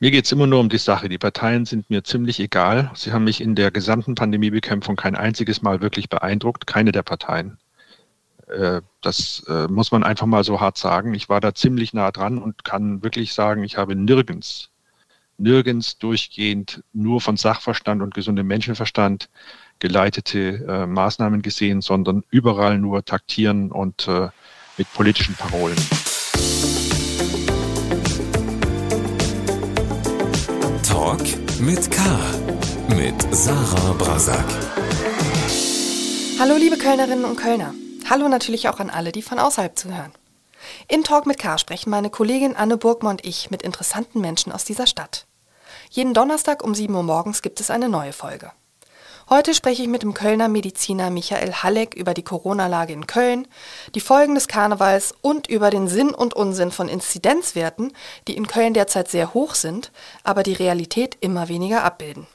Mir geht es immer nur um die Sache. Die Parteien sind mir ziemlich egal. Sie haben mich in der gesamten Pandemiebekämpfung kein einziges Mal wirklich beeindruckt, keine der Parteien. Äh, das äh, muss man einfach mal so hart sagen. Ich war da ziemlich nah dran und kann wirklich sagen, ich habe nirgends, nirgends durchgehend nur von Sachverstand und gesundem Menschenverstand geleitete äh, Maßnahmen gesehen, sondern überall nur taktieren und mit politischen Parolen. Talk mit K. Mit Sarah Brasak. Hallo liebe Kölnerinnen und Kölner. Hallo natürlich auch an alle, die von außerhalb zuhören. In Talk mit K sprechen meine Kollegin Anne Burgmann und ich mit interessanten Menschen aus dieser Stadt. Jeden Donnerstag um 7 Uhr morgens gibt es eine neue Folge. Heute spreche ich mit dem Kölner Mediziner Michael Halleck über die Corona-Lage in Köln, die Folgen des Karnevals und über den Sinn und Unsinn von Inzidenzwerten, die in Köln derzeit sehr hoch sind, aber die Realität immer weniger abbilden.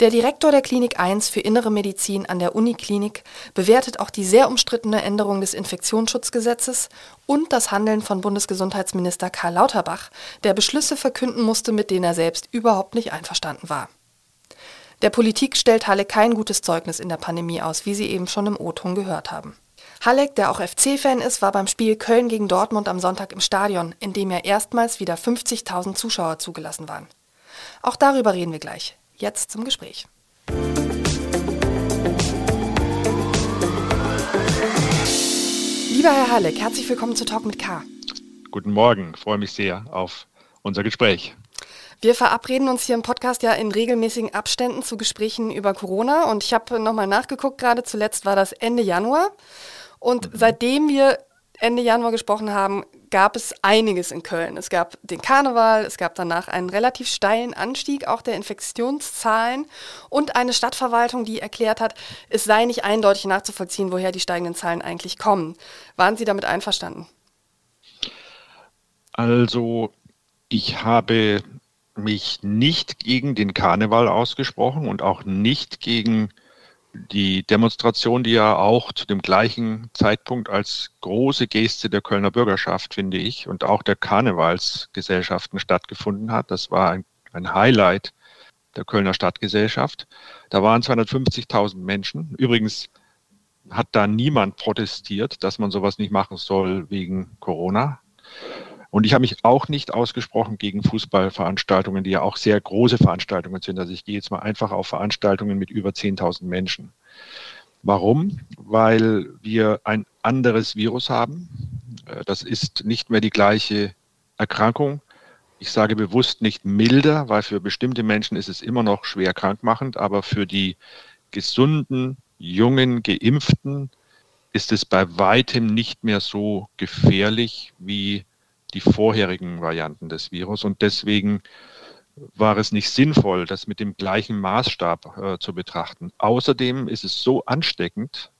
Der Direktor der Klinik 1 für Innere Medizin an der Uniklinik bewertet auch die sehr umstrittene Änderung des Infektionsschutzgesetzes und das Handeln von Bundesgesundheitsminister Karl Lauterbach, der Beschlüsse verkünden musste, mit denen er selbst überhaupt nicht einverstanden war. Der Politik stellt Halle kein gutes Zeugnis in der Pandemie aus, wie Sie eben schon im O-Ton gehört haben. Halleck, der auch FC-Fan ist, war beim Spiel Köln gegen Dortmund am Sonntag im Stadion, in dem ja erstmals wieder 50.000 Zuschauer zugelassen waren. Auch darüber reden wir gleich. Jetzt zum Gespräch. Lieber Herr Halleck, herzlich willkommen zu Talk mit K. Guten Morgen, freue mich sehr auf unser Gespräch. Wir verabreden uns hier im Podcast ja in regelmäßigen Abständen zu Gesprächen über Corona und ich habe nochmal nachgeguckt, gerade zuletzt war das Ende Januar und mhm. seitdem wir Ende Januar gesprochen haben, gab es einiges in Köln. Es gab den Karneval, es gab danach einen relativ steilen Anstieg auch der Infektionszahlen und eine Stadtverwaltung, die erklärt hat, es sei nicht eindeutig nachzuvollziehen, woher die steigenden Zahlen eigentlich kommen. Waren Sie damit einverstanden? Also ich habe mich nicht gegen den Karneval ausgesprochen und auch nicht gegen die Demonstration, die ja auch zu dem gleichen Zeitpunkt als große Geste der Kölner Bürgerschaft, finde ich, und auch der Karnevalsgesellschaften stattgefunden hat. Das war ein, ein Highlight der Kölner Stadtgesellschaft. Da waren 250.000 Menschen. Übrigens hat da niemand protestiert, dass man sowas nicht machen soll wegen Corona. Und ich habe mich auch nicht ausgesprochen gegen Fußballveranstaltungen, die ja auch sehr große Veranstaltungen sind. Also ich gehe jetzt mal einfach auf Veranstaltungen mit über 10.000 Menschen. Warum? Weil wir ein anderes Virus haben. Äh, das ist nicht mehr die gleiche Erkrankung. Ich sage bewusst nicht milder, weil für bestimmte Menschen ist es immer noch schwer krankmachend, aber für die gesunden, jungen, geimpften ist es bei weitem nicht mehr so gefährlich wie die vorherigen Varianten des Virus. Und deswegen war es nicht sinnvoll, das mit dem gleichen Maßstab äh, zu betrachten. Außerdem ist es so ansteckend,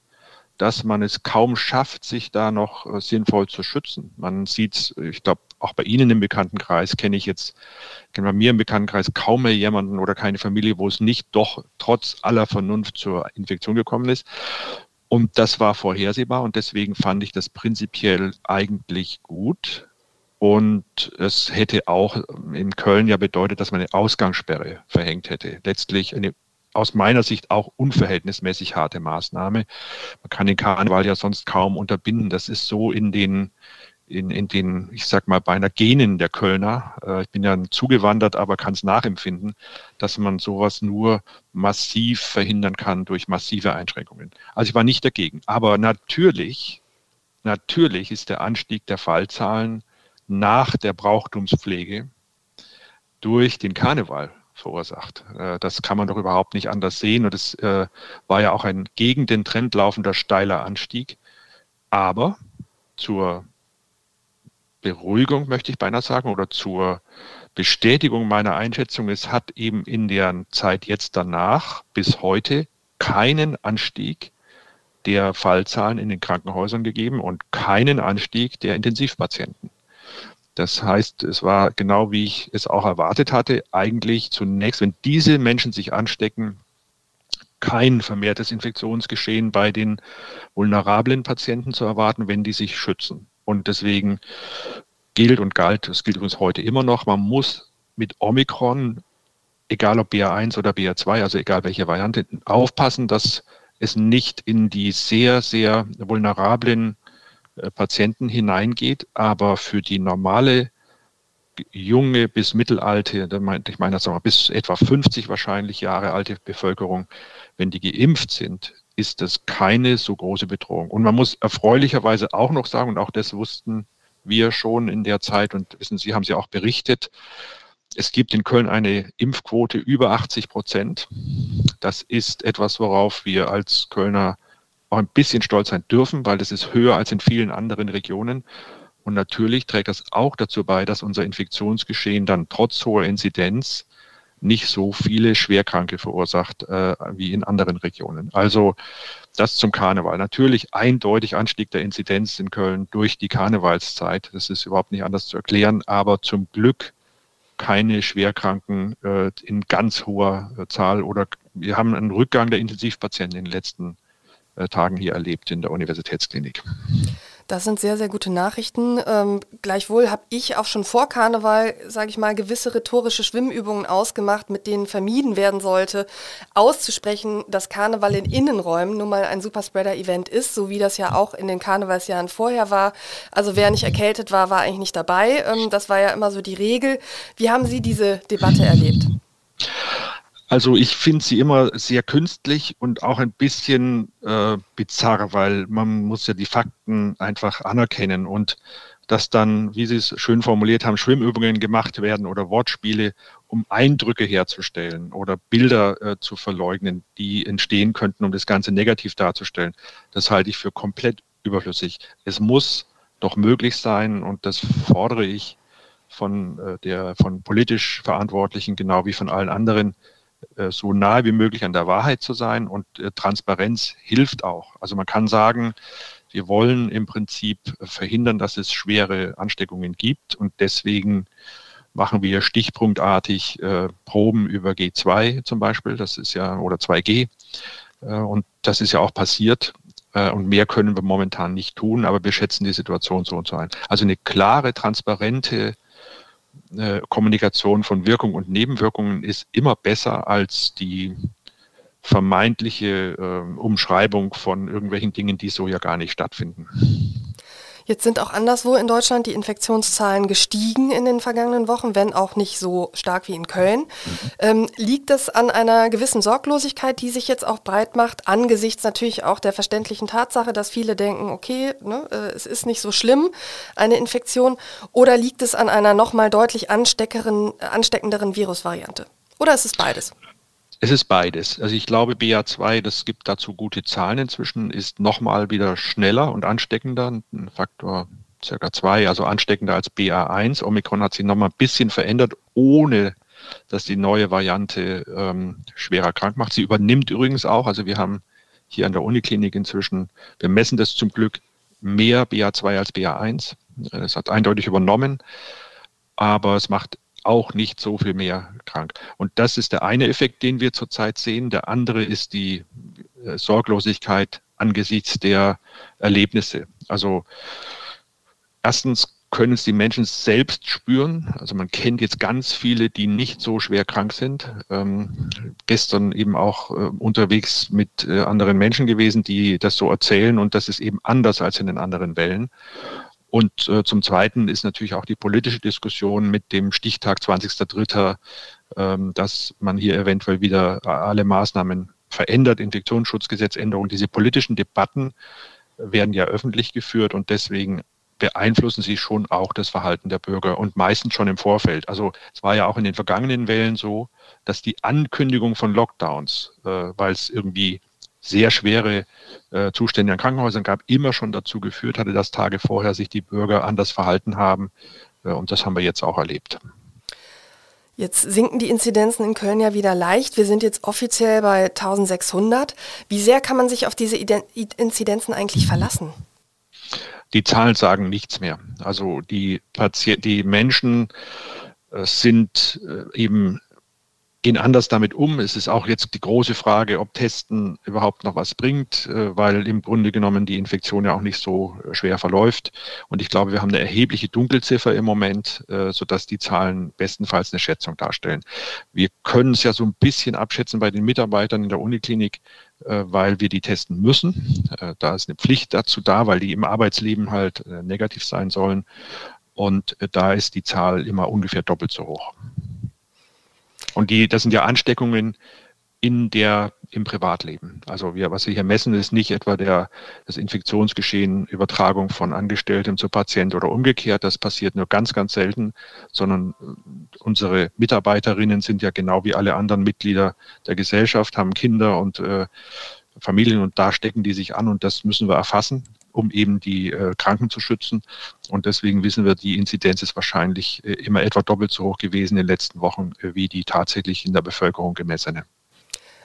dass man es kaum schafft, sich da noch äh, sinnvoll zu schützen. Man sieht, ich glaube, auch bei Ihnen im Bekanntenkreis kenne ich jetzt, kenne bei mir im Bekanntenkreis kaum mehr jemanden oder keine Familie, wo es nicht doch trotz aller Vernunft zur Infektion gekommen ist. Und das war vorhersehbar und deswegen fand ich das prinzipiell eigentlich gut. Und es hätte auch in Köln ja bedeutet, dass man eine Ausgangssperre verhängt hätte. Letztlich eine aus meiner Sicht auch unverhältnismäßig harte Maßnahme. Man kann den Karneval ja sonst kaum unterbinden. Das ist so in den, in, in den, ich sag mal, beinahe Genen der Kölner. Äh, ich bin ja zugewandert, aber kann es nachempfinden, dass man sowas nur massiv verhindern kann durch massive Einschränkungen. Also ich war nicht dagegen. Aber natürlich, natürlich ist der Anstieg der Fallzahlen nach der Brauchtumspflege durch den Karneval verursacht. Äh, das kann man doch überhaupt nicht anders sehen. Und es äh, war ja auch ein gegen den Trend laufender steiler Anstieg. Aber zur Beruhigung möchte ich beinahe sagen oder zur Bestätigung meiner Einschätzung, es hat eben in der Zeit jetzt danach bis heute keinen Anstieg der Fallzahlen in den Krankenhäusern gegeben und keinen Anstieg der Intensivpatienten. Das heißt, es war genau wie ich es auch erwartet hatte, eigentlich zunächst, wenn diese Menschen sich anstecken, kein vermehrtes Infektionsgeschehen bei den vulnerablen Patienten zu erwarten, wenn die sich schützen. Und deswegen gilt und galt, das gilt übrigens heute immer noch, man muss mit Omikron, egal ob BA1 oder BA2, also egal welche Variante, aufpassen, dass es nicht in die sehr, sehr vulnerablen Patienten hineingeht, aber für die normale junge bis mittelalte, ich meine das auch bis etwa 50 wahrscheinlich Jahre alte Bevölkerung, wenn die geimpft sind, ist das keine so große Bedrohung. Und man muss erfreulicherweise auch noch sagen, und auch das wussten wir schon in der Zeit und wissen Sie, haben Sie auch berichtet, es gibt in Köln eine Impfquote über 80 Prozent. Das ist etwas, worauf wir als Kölner auch ein bisschen stolz sein dürfen, weil das ist höher als in vielen anderen Regionen. Und natürlich trägt das auch dazu bei, dass unser Infektionsgeschehen dann trotz hoher Inzidenz nicht so viele Schwerkranke verursacht äh, wie in anderen Regionen. Also das zum Karneval. Natürlich eindeutig Anstieg der Inzidenz in Köln durch die Karnevalszeit. Das ist überhaupt nicht anders zu erklären. Aber zum Glück keine Schwerkranken äh, in ganz hoher Zahl oder wir haben einen Rückgang der Intensivpatienten in den letzten Tagen hier erlebt in der Universitätsklinik. Das sind sehr, sehr gute Nachrichten. Ähm, gleichwohl habe ich auch schon vor Karneval, sage ich mal, gewisse rhetorische Schwimmübungen ausgemacht, mit denen vermieden werden sollte, auszusprechen, dass Karneval in Innenräumen nun mal ein Superspreader-Event ist, so wie das ja auch in den Karnevalsjahren vorher war. Also wer nicht erkältet war, war eigentlich nicht dabei. Ähm, das war ja immer so die Regel. Wie haben Sie diese Debatte erlebt? Also ich finde sie immer sehr künstlich und auch ein bisschen äh, bizarr, weil man muss ja die Fakten einfach anerkennen und dass dann, wie Sie es schön formuliert haben, Schwimmübungen gemacht werden oder Wortspiele, um Eindrücke herzustellen oder Bilder äh, zu verleugnen, die entstehen könnten, um das Ganze negativ darzustellen. Das halte ich für komplett überflüssig. Es muss doch möglich sein und das fordere ich von äh, der von politisch Verantwortlichen genau wie von allen anderen so nahe wie möglich an der Wahrheit zu sein und äh, Transparenz hilft auch. Also man kann sagen, wir wollen im Prinzip verhindern, dass es schwere Ansteckungen gibt und deswegen machen wir stichpunktartig äh, Proben über G2 zum Beispiel, das ist ja, oder 2G. Äh, und das ist ja auch passiert. Äh, und mehr können wir momentan nicht tun, aber wir schätzen die Situation so und so ein. Also eine klare, transparente äh, Kommunikation von Wirkung und Nebenwirkungen ist immer besser als die vermeintliche äh, Umschreibung von irgendwelchen Dingen, die so ja gar nicht stattfinden. Jetzt sind auch anderswo in Deutschland die Infektionszahlen gestiegen in den vergangenen Wochen, wenn auch nicht so stark wie in Köln. Mhm. Ähm, liegt das an einer gewissen Sorglosigkeit, die sich jetzt auch breit macht, angesichts natürlich auch der verständlichen Tatsache, dass viele denken, okay, ne, äh, es ist nicht so schlimm, eine Infektion, oder liegt es an einer nochmal deutlich ansteckenderen Virusvariante? Oder ist es beides? Es ist beides. Also ich glaube, BA2, das gibt dazu gute Zahlen inzwischen, ist nochmal wieder schneller und ansteckender, ein Faktor circa zwei, also ansteckender als BA1. Omikron hat sich nochmal ein bisschen verändert, ohne dass die neue Variante ähm, schwerer krank macht. Sie übernimmt übrigens auch, also wir haben hier an der Uniklinik inzwischen, wir messen das zum Glück mehr BA2 als BA1. Das hat eindeutig übernommen, aber es macht auch nicht so viel mehr krank. Und das ist der eine Effekt, den wir zurzeit sehen. Der andere ist die äh, Sorglosigkeit angesichts der Erlebnisse. Also erstens können es die Menschen selbst spüren. Also man kennt jetzt ganz viele, die nicht so schwer krank sind. Ähm, gestern eben auch äh, unterwegs mit äh, anderen Menschen gewesen, die das so erzählen und das ist eben anders als in den anderen Wellen. Und äh, zum Zweiten ist natürlich auch die politische Diskussion mit dem Stichtag 20.03., ähm, dass man hier eventuell wieder alle Maßnahmen verändert, Infektionsschutzgesetzänderungen. Diese politischen Debatten werden ja öffentlich geführt und deswegen beeinflussen sie schon auch das Verhalten der Bürger und meistens schon im Vorfeld. Also es war ja auch in den vergangenen Wellen so, dass die Ankündigung von Lockdowns, äh, weil es irgendwie sehr schwere äh, Zustände an Krankenhäusern gab, immer schon dazu geführt hatte, dass Tage vorher sich die Bürger anders verhalten haben. Äh, und das haben wir jetzt auch erlebt. Jetzt sinken die Inzidenzen in Köln ja wieder leicht. Wir sind jetzt offiziell bei 1600. Wie sehr kann man sich auf diese Inzidenzen eigentlich verlassen? Die Zahlen sagen nichts mehr. Also die, Patient, die Menschen äh, sind äh, eben gehen anders damit um. Es ist auch jetzt die große Frage, ob Testen überhaupt noch was bringt, äh, weil im Grunde genommen die Infektion ja auch nicht so äh, schwer verläuft. Und ich glaube, wir haben eine erhebliche Dunkelziffer im Moment, äh, sodass die Zahlen bestenfalls eine Schätzung darstellen. Wir können es ja so ein bisschen abschätzen bei den Mitarbeitern in der Uniklinik, weil wir die testen müssen. Da ist eine Pflicht dazu da, weil die im Arbeitsleben halt negativ sein sollen. Und da ist die Zahl immer ungefähr doppelt so hoch. Und die, das sind ja Ansteckungen in der, im Privatleben. Also wir, was wir hier messen, ist nicht etwa der, das Infektionsgeschehen, Übertragung von Angestelltem zu Patient oder umgekehrt. Das passiert nur ganz, ganz selten, sondern äh, unsere Mitarbeiterinnen sind ja genau wie alle anderen Mitglieder der Gesellschaft, haben Kinder und äh, Familien und da stecken die sich an und das müssen wir erfassen um eben die äh, Kranken zu schützen. Und deswegen wissen wir, die Inzidenz ist wahrscheinlich äh, immer etwa doppelt so hoch gewesen in den letzten Wochen äh, wie die tatsächlich in der Bevölkerung gemessene.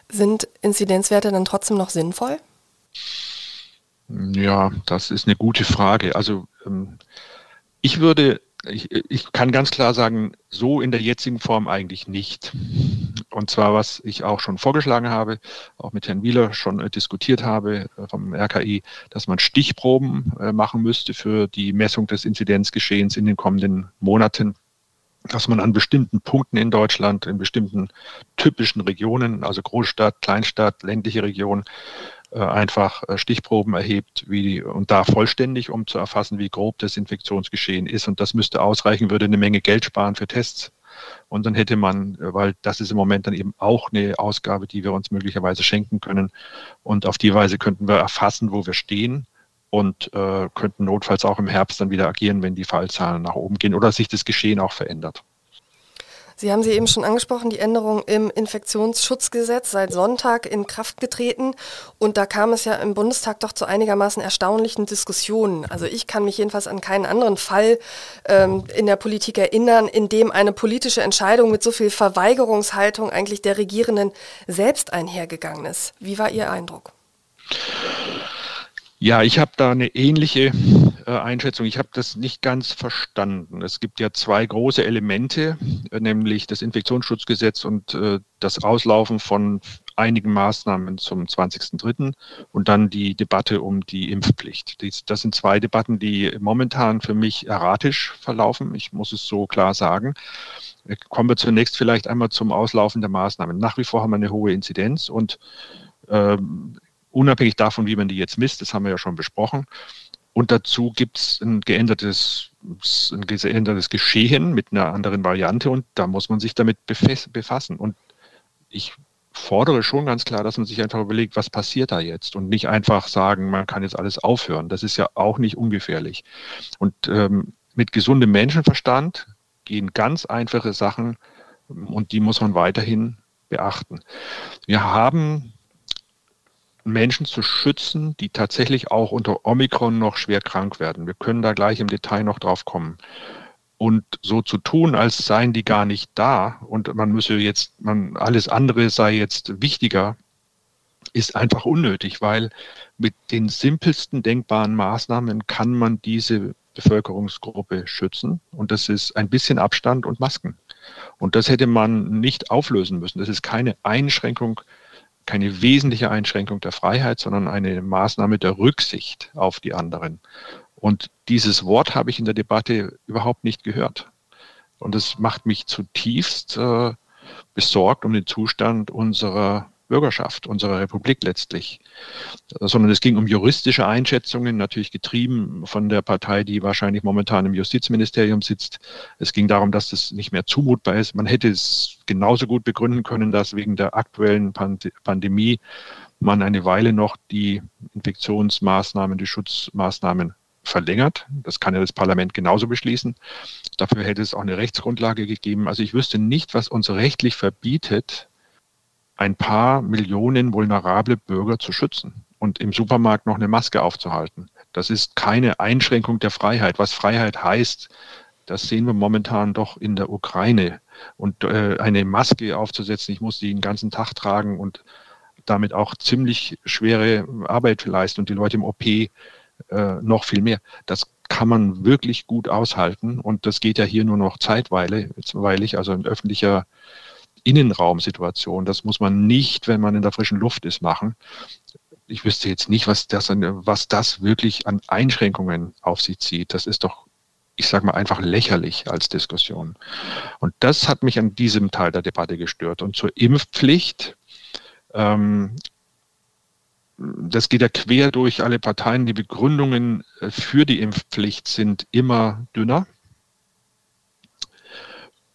Sind Inzidenzwerte dann trotzdem noch sinnvoll? Ja, das ist eine gute Frage. Also ähm, ich würde ich, ich kann ganz klar sagen, so in der jetzigen Form eigentlich nicht. Und zwar, was ich auch schon vorgeschlagen habe, auch mit Herrn Wieler schon äh, diskutiert habe äh, vom RKI, dass man Stichproben äh, machen müsste für die Messung des Inzidenzgeschehens in den kommenden Monaten dass man an bestimmten Punkten in Deutschland, in bestimmten typischen Regionen, also Großstadt, Kleinstadt, ländliche Region, einfach äh, Stichproben erhebt wie, und da vollständig, um zu erfassen, wie grob das Infektionsgeschehen ist. Und das müsste ausreichen, würde eine Menge Geld sparen für Tests. Und dann hätte man, äh, weil das ist im Moment dann eben auch eine Ausgabe, die wir uns möglicherweise schenken können. Und auf die Weise könnten wir erfassen, wo wir stehen und äh, könnten notfalls auch im Herbst dann wieder agieren, wenn die Fallzahlen nach oben gehen oder sich das Geschehen auch verändert. Sie haben sie eben schon angesprochen, die Änderung im Infektionsschutzgesetz seit Sonntag in Kraft getreten. Und da kam es ja im Bundestag doch zu einigermaßen erstaunlichen Diskussionen. Also ich kann mich jedenfalls an keinen anderen Fall ähm, in der Politik erinnern, in dem eine politische Entscheidung mit so viel Verweigerungshaltung eigentlich der Regierenden selbst einhergegangen ist. Wie war Ihr Eindruck? Ja, ich habe da eine ähnliche äh, Einschätzung. Ich habe das nicht ganz verstanden. Es gibt ja zwei große Elemente, äh, nämlich das Infektionsschutzgesetz und äh, das Auslaufen von einigen Maßnahmen zum 20.03. und dann die Debatte um die Impfpflicht. Dies, das sind zwei Debatten, die momentan für mich erratisch verlaufen. Ich muss es so klar sagen. Äh, kommen wir zunächst vielleicht einmal zum Auslaufen der Maßnahmen. Nach wie vor haben wir eine hohe Inzidenz und ähm, unabhängig davon, wie man die jetzt misst, das haben wir ja schon besprochen. Und dazu gibt es ein geändertes, ein geändertes Geschehen mit einer anderen Variante und da muss man sich damit befassen. Und ich fordere schon ganz klar, dass man sich einfach überlegt, was passiert da jetzt und nicht einfach sagen, man kann jetzt alles aufhören. Das ist ja auch nicht ungefährlich. Und ähm, mit gesundem Menschenverstand gehen ganz einfache Sachen und die muss man weiterhin beachten. Wir haben Menschen zu schützen, die tatsächlich auch unter Omikron noch schwer krank werden. Wir können da gleich im Detail noch drauf kommen. Und so zu tun, als seien die gar nicht da und man müsse jetzt, man, alles andere sei jetzt wichtiger, ist einfach unnötig, weil mit den simpelsten denkbaren Maßnahmen kann man diese Bevölkerungsgruppe schützen. Und das ist ein bisschen Abstand und Masken. Und das hätte man nicht auflösen müssen. Das ist keine Einschränkung keine wesentliche Einschränkung der Freiheit, sondern eine Maßnahme der Rücksicht auf die anderen. Und dieses Wort habe ich in der Debatte überhaupt nicht gehört. Und es macht mich zutiefst äh, besorgt um den Zustand unserer Bürgerschaft, unserer Republik letztlich, sondern es ging um juristische Einschätzungen, natürlich getrieben von der Partei, die wahrscheinlich momentan im Justizministerium sitzt. Es ging darum, dass das nicht mehr zumutbar ist. Man hätte es genauso gut begründen können, dass wegen der aktuellen Pand Pandemie man eine Weile noch die Infektionsmaßnahmen, die Schutzmaßnahmen verlängert. Das kann ja das Parlament genauso beschließen. Dafür hätte es auch eine Rechtsgrundlage gegeben. Also ich wüsste nicht, was uns rechtlich verbietet, ein paar Millionen vulnerable Bürger zu schützen und im Supermarkt noch eine Maske aufzuhalten. Das ist keine Einschränkung der Freiheit. Was Freiheit heißt, das sehen wir momentan doch in der Ukraine. Und äh, eine Maske aufzusetzen, ich muss die den ganzen Tag tragen und damit auch ziemlich schwere Arbeit leisten und die Leute im OP äh, noch viel mehr. Das kann man wirklich gut aushalten und das geht ja hier nur noch zeitweilig, also ein öffentlicher Innenraumsituation. Das muss man nicht, wenn man in der frischen Luft ist, machen. Ich wüsste jetzt nicht, was das, was das wirklich an Einschränkungen auf sich zieht. Das ist doch, ich sage mal, einfach lächerlich als Diskussion. Und das hat mich an diesem Teil der Debatte gestört. Und zur Impfpflicht, ähm, das geht ja quer durch alle Parteien. Die Begründungen äh, für die Impfpflicht sind immer dünner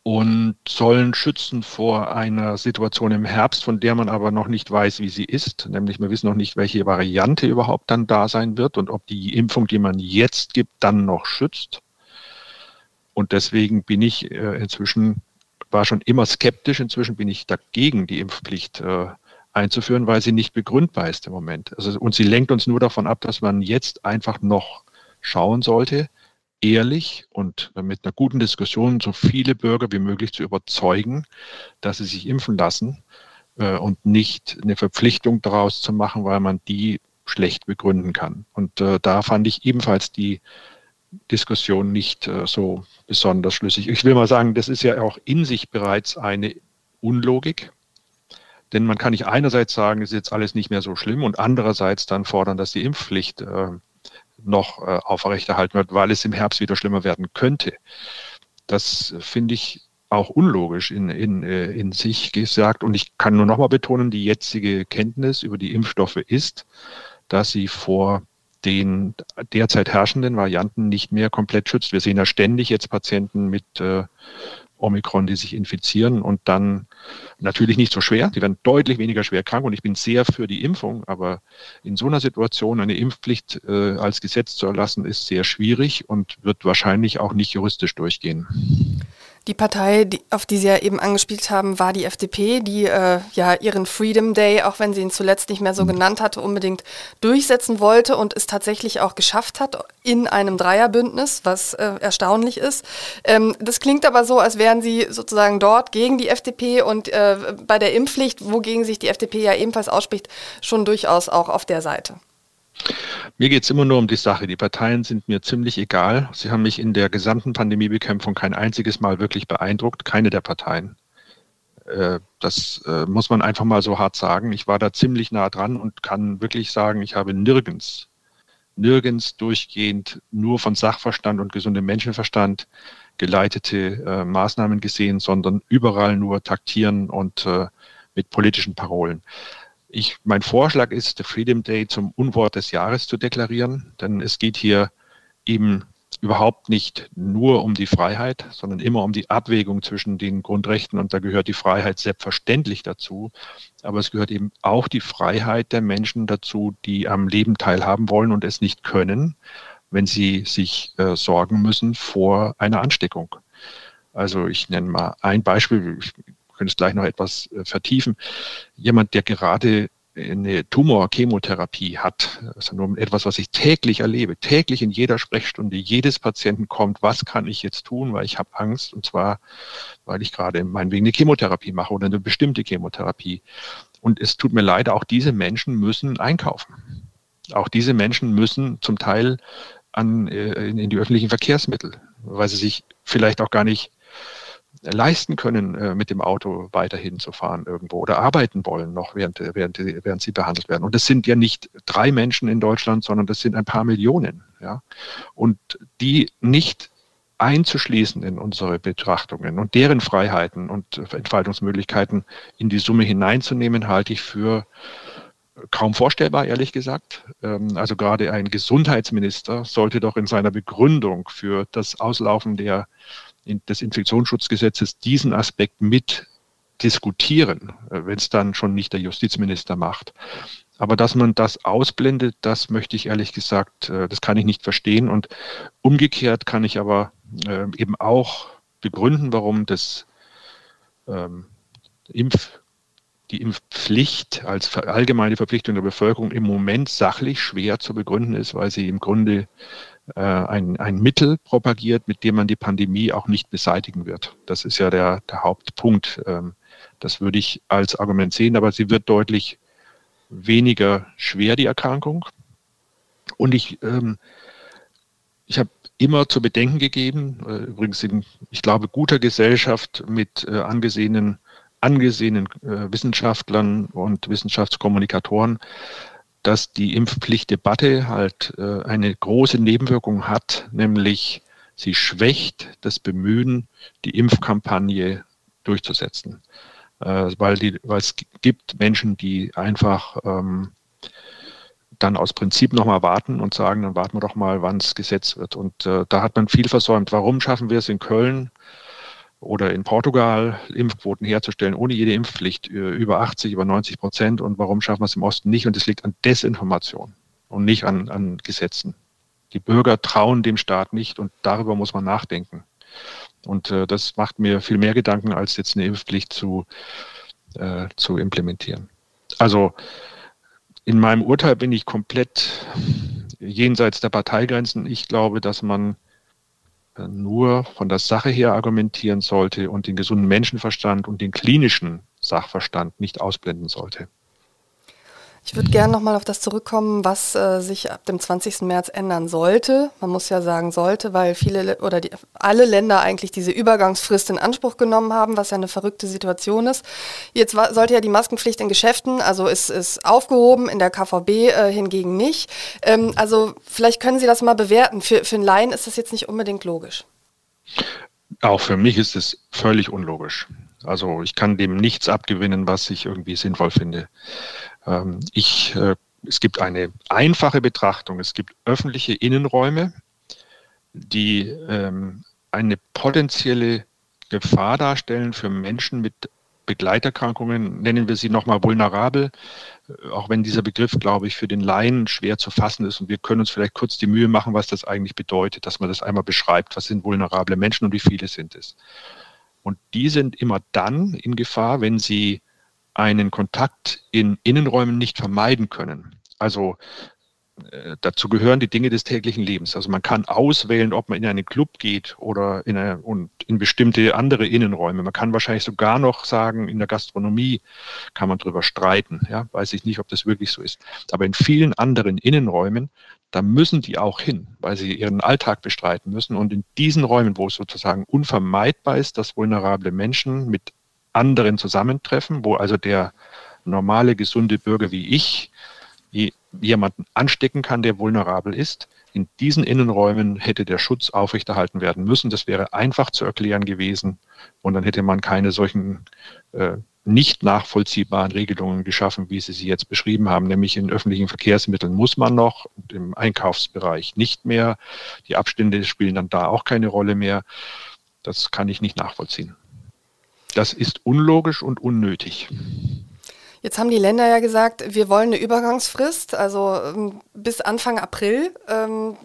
und sollen schützen vor einer Situation im Herbst, von der man aber noch nicht weiß, wie sie ist. Nämlich wir wissen noch nicht, welche Variante überhaupt dann da sein wird und ob die Impfung, die man jetzt gibt, dann noch schützt. Und deswegen bin ich äh, inzwischen, war schon immer skeptisch, inzwischen bin ich dagegen, die Impfpflicht äh, einzuführen, weil sie nicht begründbar ist im Moment. Also, und sie lenkt uns nur davon ab, dass man jetzt einfach noch schauen sollte, ehrlich und mit einer guten Diskussion so viele Bürger wie möglich zu überzeugen, dass sie sich impfen lassen äh, und nicht eine Verpflichtung daraus zu machen, weil man die schlecht begründen kann. Und äh, da fand ich ebenfalls die Diskussion nicht äh, so besonders schlüssig. Ich will mal sagen, das ist ja auch in sich bereits eine Unlogik. Denn man kann nicht einerseits sagen, es ist jetzt alles nicht mehr so schlimm und andererseits dann fordern, dass die Impfpflicht äh, noch äh, aufrechterhalten wird, weil es im Herbst wieder schlimmer werden könnte. Das finde ich auch unlogisch in, in, äh, in sich gesagt. Und ich kann nur noch mal betonen, die jetzige Kenntnis über die Impfstoffe ist, dass sie vor den derzeit herrschenden Varianten nicht mehr komplett schützt. Wir sehen ja ständig jetzt Patienten mit äh, Omikron, die sich infizieren und dann natürlich nicht so schwer. Die werden deutlich weniger schwer krank und ich bin sehr für die Impfung, aber in so einer Situation eine Impfpflicht äh, als Gesetz zu erlassen, ist sehr schwierig und wird wahrscheinlich auch nicht juristisch durchgehen. Die Partei, die, auf die Sie ja eben angespielt haben, war die FDP, die äh, ja ihren Freedom Day, auch wenn sie ihn zuletzt nicht mehr so genannt hatte, unbedingt durchsetzen wollte und es tatsächlich auch geschafft hat in einem Dreierbündnis, was äh, erstaunlich ist. Ähm, das klingt aber so, als wären Sie sozusagen dort gegen die FDP und äh, bei der Impfpflicht, wogegen sich die FDP ja ebenfalls ausspricht, schon durchaus auch auf der Seite. Mir geht es immer nur um die Sache. Die Parteien sind mir ziemlich egal. Sie haben mich in der gesamten Pandemiebekämpfung kein einziges Mal wirklich beeindruckt, keine der Parteien. Äh, das äh, muss man einfach mal so hart sagen. Ich war da ziemlich nah dran und kann wirklich sagen, ich habe nirgends, nirgends durchgehend nur von Sachverstand und gesundem Menschenverstand geleitete äh, Maßnahmen gesehen, sondern überall nur taktieren und mit politischen Parolen. Ich, mein Vorschlag ist, der Freedom Day zum Unwort des Jahres zu deklarieren, denn es geht hier eben überhaupt nicht nur um die Freiheit, sondern immer um die Abwägung zwischen den Grundrechten und da gehört die Freiheit selbstverständlich dazu. Aber es gehört eben auch die Freiheit der Menschen dazu, die am Leben teilhaben wollen und es nicht können, wenn sie sich äh, sorgen müssen vor einer Ansteckung. Also ich nenne mal ein Beispiel. Ich können es gleich noch etwas äh, vertiefen. Jemand, der gerade eine Tumorchemotherapie hat, also nur etwas, was ich täglich erlebe, täglich in jeder Sprechstunde jedes Patienten kommt, was kann ich jetzt tun, weil ich habe Angst und zwar, weil ich gerade meinetwegen eine Chemotherapie mache oder eine bestimmte Chemotherapie. Und es tut mir leid, auch diese Menschen müssen einkaufen. Auch diese Menschen müssen zum Teil an, äh, in, in die öffentlichen Verkehrsmittel, weil sie sich vielleicht auch gar nicht leisten können, äh, mit dem Auto weiterhin zu fahren irgendwo oder arbeiten wollen noch, während, während, während sie behandelt werden. Und das sind ja nicht drei Menschen in Deutschland, sondern das sind ein paar Millionen. Ja? Und die nicht einzuschließen in unsere Betrachtungen und deren Freiheiten und Entfaltungsmöglichkeiten in die Summe hineinzunehmen, halte ich für kaum vorstellbar, ehrlich gesagt. Ähm, also gerade ein Gesundheitsminister sollte doch in seiner Begründung für das Auslaufen der des Infektionsschutzgesetzes diesen Aspekt mit diskutieren, äh, wenn es dann schon nicht der Justizminister macht. Aber dass man das ausblendet, das möchte ich ehrlich gesagt, äh, das kann ich nicht verstehen. Und umgekehrt kann ich aber äh, eben auch begründen, warum das ähm, Impf, die Impfpflicht als allgemeine Verpflichtung der Bevölkerung im Moment sachlich schwer zu begründen ist, weil sie im Grunde ein, ein Mittel propagiert, mit dem man die Pandemie auch nicht beseitigen wird. Das ist ja der, der Hauptpunkt. Ähm, das würde ich als Argument sehen, aber sie wird deutlich weniger schwer, die Erkrankung. Und ich, ähm, ich habe immer zu bedenken gegeben, äh, übrigens in, ich glaube, guter Gesellschaft mit äh, angesehenen angesehenen äh, Wissenschaftlern und Wissenschaftskommunikatoren, dass die Impfpflichtdebatte halt äh, eine große Nebenwirkung hat, nämlich sie schwächt das Bemühen, die Impfkampagne durchzusetzen. Äh, weil, die, weil es gibt Menschen, die einfach ähm, dann aus Prinzip nochmal warten und sagen, dann warten wir doch mal, wann es gesetzt wird. Und äh, da hat man viel versäumt. Warum schaffen wir es in Köln oder in Portugal, Impfquoten herzustellen ohne jede Impfpflicht, äh, über 80, über 90 Prozent? Und warum schaffen wir es im Osten nicht? Und es liegt an Desinformation und nicht an, an Gesetzen. Die Bürger trauen dem Staat nicht und darüber muss man nachdenken. Und äh, das macht mir viel mehr Gedanken, als jetzt eine Impfpflicht zu, äh, zu implementieren. Also in meinem Urteil bin ich komplett jenseits der Parteigrenzen. Ich glaube, dass man nur von der Sache her argumentieren sollte und den gesunden Menschenverstand und den klinischen Sachverstand nicht ausblenden sollte. Ich würde gerne nochmal auf das zurückkommen, was äh, sich ab dem 20. März ändern sollte. Man muss ja sagen sollte, weil viele oder die, alle Länder eigentlich diese Übergangsfrist in Anspruch genommen haben, was ja eine verrückte Situation ist. Jetzt war, sollte ja die Maskenpflicht in Geschäften, also ist, ist aufgehoben, in der KVB äh, hingegen nicht. Ähm, also vielleicht können Sie das mal bewerten. Für, für einen Laien ist das jetzt nicht unbedingt logisch. Auch für mich ist es völlig unlogisch. Also ich kann dem nichts abgewinnen, was ich irgendwie sinnvoll finde. Ähm, ich, äh, es gibt eine einfache Betrachtung. Es gibt öffentliche Innenräume, die ähm, eine potenzielle Gefahr darstellen für Menschen mit Begleiterkrankungen, nennen wir sie nochmal vulnerabel, äh, auch wenn dieser Begriff, glaube ich, für den Laien schwer zu fassen ist. Und wir können uns vielleicht kurz die Mühe machen, was das eigentlich bedeutet, dass man das einmal beschreibt, was sind vulnerable Menschen und wie viele sind es. Und die sind immer dann in Gefahr, wenn sie einen Kontakt in Innenräumen nicht vermeiden können. Also äh, dazu gehören die Dinge des täglichen Lebens. Also man kann auswählen, ob man in einen Club geht oder in, eine, und in bestimmte andere Innenräume. Man kann wahrscheinlich sogar noch sagen, in der Gastronomie kann man darüber streiten. Ja, weiß ich nicht, ob das wirklich so ist. Aber in vielen anderen Innenräumen, da müssen die auch hin, weil sie ihren Alltag bestreiten müssen. Und in diesen Räumen, wo es sozusagen unvermeidbar ist, dass vulnerable Menschen mit anderen zusammentreffen, wo also der normale, gesunde Bürger wie ich jemanden anstecken kann, der vulnerabel ist. In diesen Innenräumen hätte der Schutz aufrechterhalten werden müssen. Das wäre einfach zu erklären gewesen und dann hätte man keine solchen äh, nicht nachvollziehbaren Regelungen geschaffen, wie Sie sie jetzt beschrieben haben. Nämlich in öffentlichen Verkehrsmitteln muss man noch, im Einkaufsbereich nicht mehr. Die Abstände spielen dann da auch keine Rolle mehr. Das kann ich nicht nachvollziehen. Das ist unlogisch und unnötig. Jetzt haben die Länder ja gesagt, wir wollen eine Übergangsfrist, also ähm, bis Anfang April, ähm,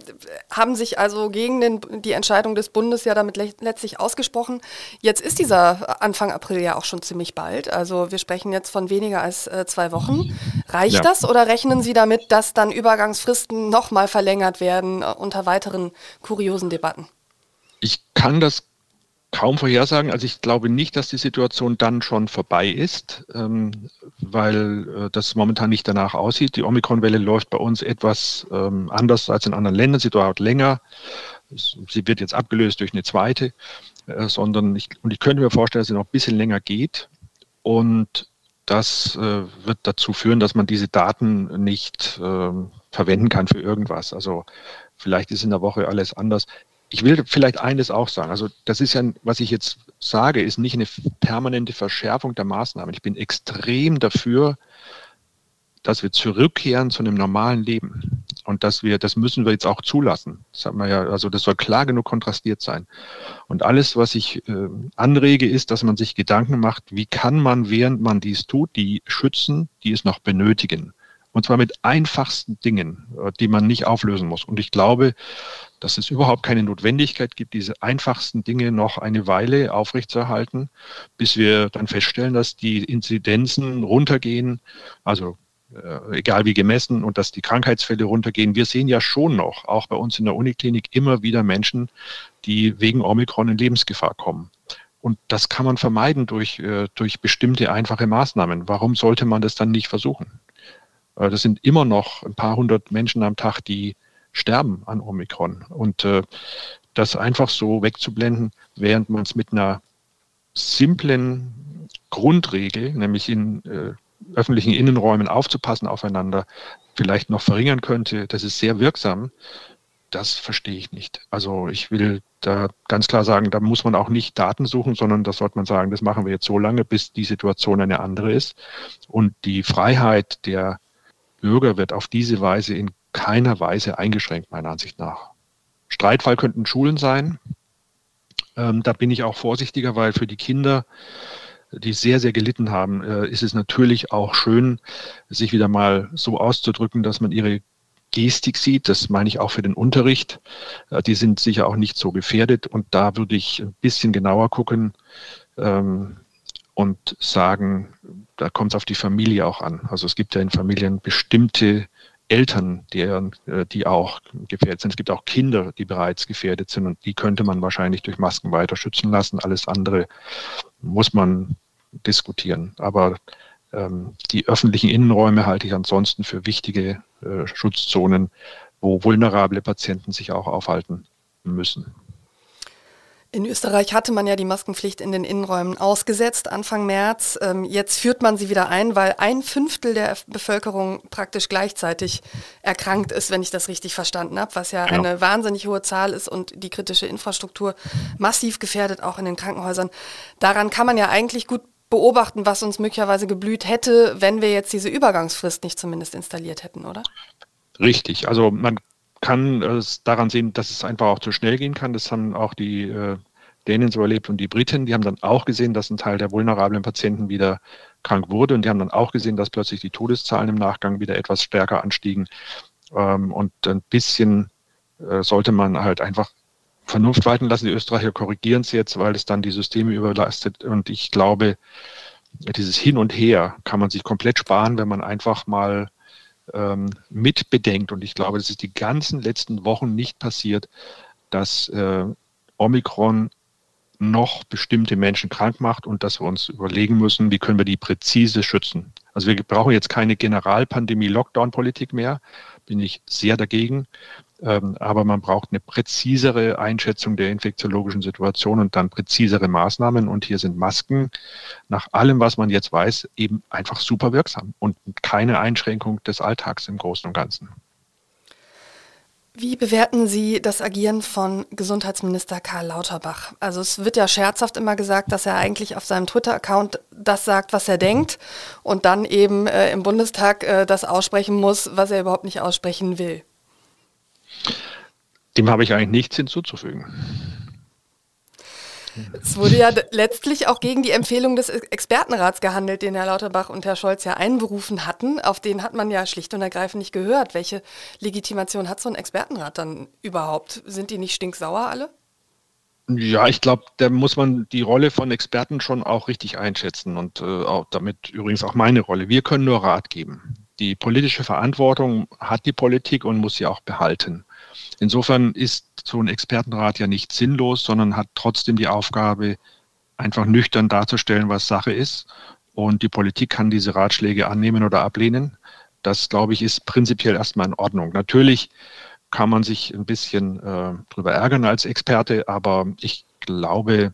haben sich also gegen den, die Entscheidung des Bundes ja damit le letztlich ausgesprochen. Jetzt ist dieser Anfang April ja auch schon ziemlich bald. Also wir sprechen jetzt von weniger als äh, zwei Wochen. Reicht ja. das oder rechnen Sie damit, dass dann Übergangsfristen nochmal verlängert werden äh, unter weiteren kuriosen Debatten? Ich kann das kaum vorhersagen. Also ich glaube nicht, dass die Situation dann schon vorbei ist, ähm, weil äh, das momentan nicht danach aussieht. Die Omikron-Welle läuft bei uns etwas ähm, anders als in anderen Ländern. Sie dauert länger. Sie wird jetzt abgelöst durch eine zweite, äh, sondern ich, und ich könnte mir vorstellen, dass sie noch ein bisschen länger geht. Und das äh, wird dazu führen, dass man diese Daten nicht ähm, verwenden kann für irgendwas. Also vielleicht ist in der Woche alles anders ich will vielleicht eines auch sagen. Also das ist ja, was ich jetzt sage, ist nicht eine permanente Verschärfung der Maßnahmen. Ich bin extrem dafür, dass wir zurückkehren zu einem normalen Leben. Und dass wir, das müssen wir jetzt auch zulassen. Das hat man ja, also das soll klar genug kontrastiert sein. Und alles, was ich äh, anrege, ist, dass man sich Gedanken macht, wie kann man, während man dies tut, die schützen, die es noch benötigen. Und zwar mit einfachsten Dingen, äh, die man nicht auflösen muss. Und ich glaube, dass es überhaupt keine Notwendigkeit gibt, diese einfachsten Dinge noch eine Weile aufrechtzuerhalten, bis wir dann feststellen, dass die Inzidenzen runtergehen, also äh, egal wie gemessen, und dass die Krankheitsfälle runtergehen. Wir sehen ja schon noch, auch bei uns in der Uniklinik, immer wieder Menschen, die wegen Omikron in Lebensgefahr kommen. Und das kann man vermeiden durch, äh, durch bestimmte einfache Maßnahmen. Warum sollte man das dann nicht versuchen? Äh, das sind immer noch ein paar hundert Menschen am Tag, die sterben an Omikron. Und äh, das einfach so wegzublenden, während man es mit einer simplen Grundregel, nämlich in äh, öffentlichen Innenräumen aufzupassen aufeinander, vielleicht noch verringern könnte, das ist sehr wirksam. Das verstehe ich nicht. Also ich will da ganz klar sagen, da muss man auch nicht Daten suchen, sondern da sollte man sagen, das machen wir jetzt so lange, bis die Situation eine andere ist. Und die Freiheit der Bürger wird auf diese Weise in keiner Weise eingeschränkt, meiner Ansicht nach. Streitfall könnten Schulen sein. Ähm, da bin ich auch vorsichtiger, weil für die Kinder, die sehr, sehr gelitten haben, äh, ist es natürlich auch schön, sich wieder mal so auszudrücken, dass man ihre Gestik sieht. Das meine ich auch für den Unterricht. Äh, die sind sicher auch nicht so gefährdet. Und da würde ich ein bisschen genauer gucken ähm, und sagen, da kommt es auf die Familie auch an. Also es gibt ja in Familien bestimmte Eltern, deren, äh, die auch gefährdet sind. Es gibt auch Kinder, die bereits gefährdet sind und die könnte man wahrscheinlich durch Masken weiter schützen lassen. Alles andere muss man diskutieren. Aber ähm, die öffentlichen Innenräume halte ich ansonsten für wichtige äh, Schutzzonen, wo vulnerable Patienten sich auch aufhalten müssen. In Österreich hatte man ja die Maskenpflicht in den Innenräumen ausgesetzt Anfang März. Ähm, jetzt führt man sie wieder ein, weil ein Fünftel der Bevölkerung praktisch gleichzeitig erkrankt ist, wenn ich das richtig verstanden habe, was ja genau. eine wahnsinnig hohe Zahl ist und die kritische Infrastruktur massiv gefährdet, auch in den Krankenhäusern. Daran kann man ja eigentlich gut beobachten, was uns möglicherweise geblüht hätte, wenn wir jetzt diese Übergangsfrist nicht zumindest installiert hätten, oder? Richtig. Also man kann es daran sehen, dass es einfach auch zu schnell gehen kann. Das haben auch die äh, Dänen so erlebt und die Briten. Die haben dann auch gesehen, dass ein Teil der vulnerablen Patienten wieder krank wurde und die haben dann auch gesehen, dass plötzlich die Todeszahlen im Nachgang wieder etwas stärker anstiegen. Ähm, und ein bisschen äh, sollte man halt einfach Vernunft walten lassen. Die Österreicher korrigieren es jetzt, weil es dann die Systeme überlastet. Und ich glaube, dieses Hin und Her kann man sich komplett sparen, wenn man einfach mal ähm, mitbedenkt, und ich glaube, das ist die ganzen letzten Wochen nicht passiert, dass äh, Omikron noch bestimmte Menschen krank macht und dass wir uns überlegen müssen, wie können wir die präzise schützen. Also wir brauchen jetzt keine Generalpandemie-Lockdown-Politik mehr, bin ich sehr dagegen. Ähm, aber man braucht eine präzisere Einschätzung der infektiologischen Situation und dann präzisere Maßnahmen. Und hier sind Masken nach allem, was man jetzt weiß, eben einfach super wirksam und keine Einschränkung des Alltags im Großen und Ganzen. Wie bewerten Sie das Agieren von Gesundheitsminister Karl Lauterbach? Also es wird ja scherzhaft immer gesagt, dass er eigentlich auf seinem Twitter-Account das sagt, was er denkt und dann eben äh, im Bundestag äh, das aussprechen muss, was er überhaupt nicht aussprechen will. Dem habe ich eigentlich nichts hinzuzufügen. Es wurde ja letztlich auch gegen die Empfehlung des Expertenrats gehandelt, den Herr Lauterbach und Herr Scholz ja einberufen hatten. Auf den hat man ja schlicht und ergreifend nicht gehört. Welche Legitimation hat so ein Expertenrat dann überhaupt? Sind die nicht stinksauer alle? Ja, ich glaube, da muss man die Rolle von Experten schon auch richtig einschätzen und äh, auch damit übrigens auch meine Rolle. Wir können nur Rat geben. Die politische Verantwortung hat die Politik und muss sie auch behalten. Insofern ist so ein Expertenrat ja nicht sinnlos, sondern hat trotzdem die Aufgabe, einfach nüchtern darzustellen, was Sache ist. Und die Politik kann diese Ratschläge annehmen oder ablehnen. Das, glaube ich, ist prinzipiell erstmal in Ordnung. Natürlich kann man sich ein bisschen äh, drüber ärgern als Experte, aber ich glaube,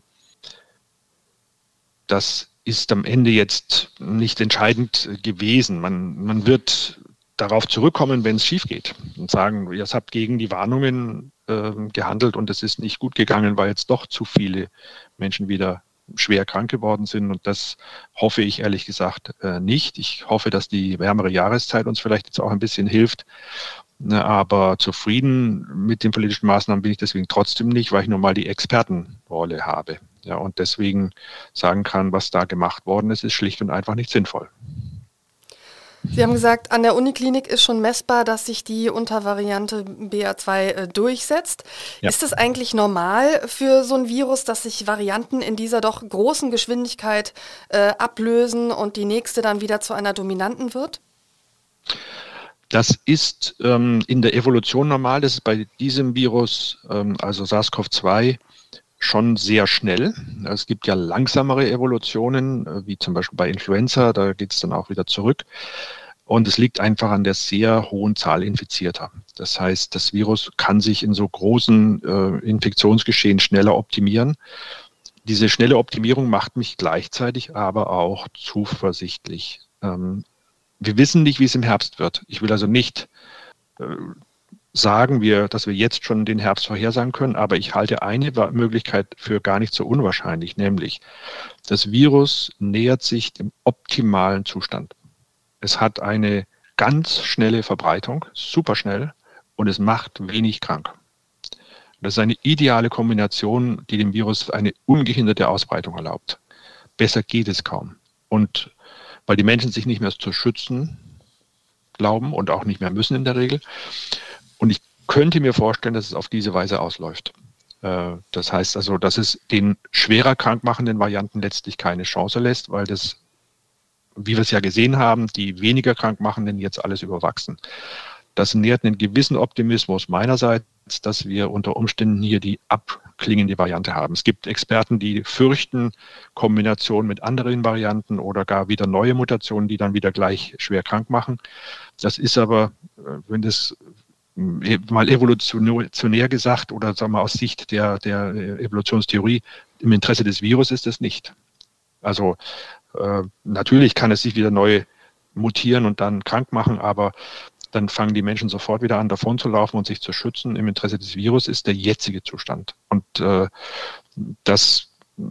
das ist am Ende jetzt nicht entscheidend gewesen. Man, man wird darauf zurückkommen, wenn es schief geht und sagen, ihr habt gegen die Warnungen äh, gehandelt und es ist nicht gut gegangen, weil jetzt doch zu viele Menschen wieder schwer krank geworden sind. Und das hoffe ich ehrlich gesagt äh, nicht. Ich hoffe, dass die wärmere Jahreszeit uns vielleicht jetzt auch ein bisschen hilft. Ne, aber zufrieden mit den politischen Maßnahmen bin ich deswegen trotzdem nicht, weil ich nun mal die Expertenrolle habe. Ja, und deswegen sagen kann, was da gemacht worden ist, ist schlicht und einfach nicht sinnvoll. Sie haben gesagt, an der Uniklinik ist schon messbar, dass sich die Untervariante BA2 äh, durchsetzt. Ja. Ist es eigentlich normal für so ein Virus, dass sich Varianten in dieser doch großen Geschwindigkeit äh, ablösen und die nächste dann wieder zu einer dominanten wird? Das ist ähm, in der Evolution normal. Das ist bei diesem Virus, ähm, also SARS-CoV-2, schon sehr schnell. Es gibt ja langsamere Evolutionen, äh, wie zum Beispiel bei Influenza, da geht es dann auch wieder zurück. Und es liegt einfach an der sehr hohen Zahl Infizierter. Das heißt, das Virus kann sich in so großen äh, Infektionsgeschehen schneller optimieren. diese schnelle Optimierung macht mich gleichzeitig aber auch zuversichtlich. Ähm, wir wissen nicht, wie es im Herbst wird. Ich will also nicht äh, sagen wir, dass wir jetzt schon den Herbst vorhersagen können, aber ich halte eine Möglichkeit für gar nicht so unwahrscheinlich, nämlich das Virus nähert sich dem optimalen Zustand. Es hat eine ganz schnelle Verbreitung, super schnell, und es macht wenig krank. Das ist eine ideale Kombination, die dem Virus eine ungehinderte Ausbreitung erlaubt. Besser geht es kaum. Und weil die Menschen sich nicht mehr zu schützen glauben und auch nicht mehr müssen in der Regel, und ich könnte mir vorstellen, dass es auf diese Weise ausläuft. Äh, das heißt also, dass es den schwerer krankmachenden Varianten letztlich keine Chance lässt, weil das, wie wir es ja gesehen haben, die weniger krankmachenden jetzt alles überwachsen. Das nährt einen gewissen Optimismus meinerseits, dass wir unter Umständen hier die abklingende Variante haben. Es gibt Experten, die fürchten Kombination mit anderen Varianten oder gar wieder neue Mutationen, die dann wieder gleich schwer krank machen. Das ist aber, äh, wenn das mal evolutionär gesagt oder sagen wir aus Sicht der, der Evolutionstheorie, im Interesse des Virus ist es nicht. Also äh, natürlich kann es sich wieder neu mutieren und dann krank machen, aber dann fangen die Menschen sofort wieder an, davon zu laufen und sich zu schützen. Im Interesse des Virus ist der jetzige Zustand. Und äh, das äh,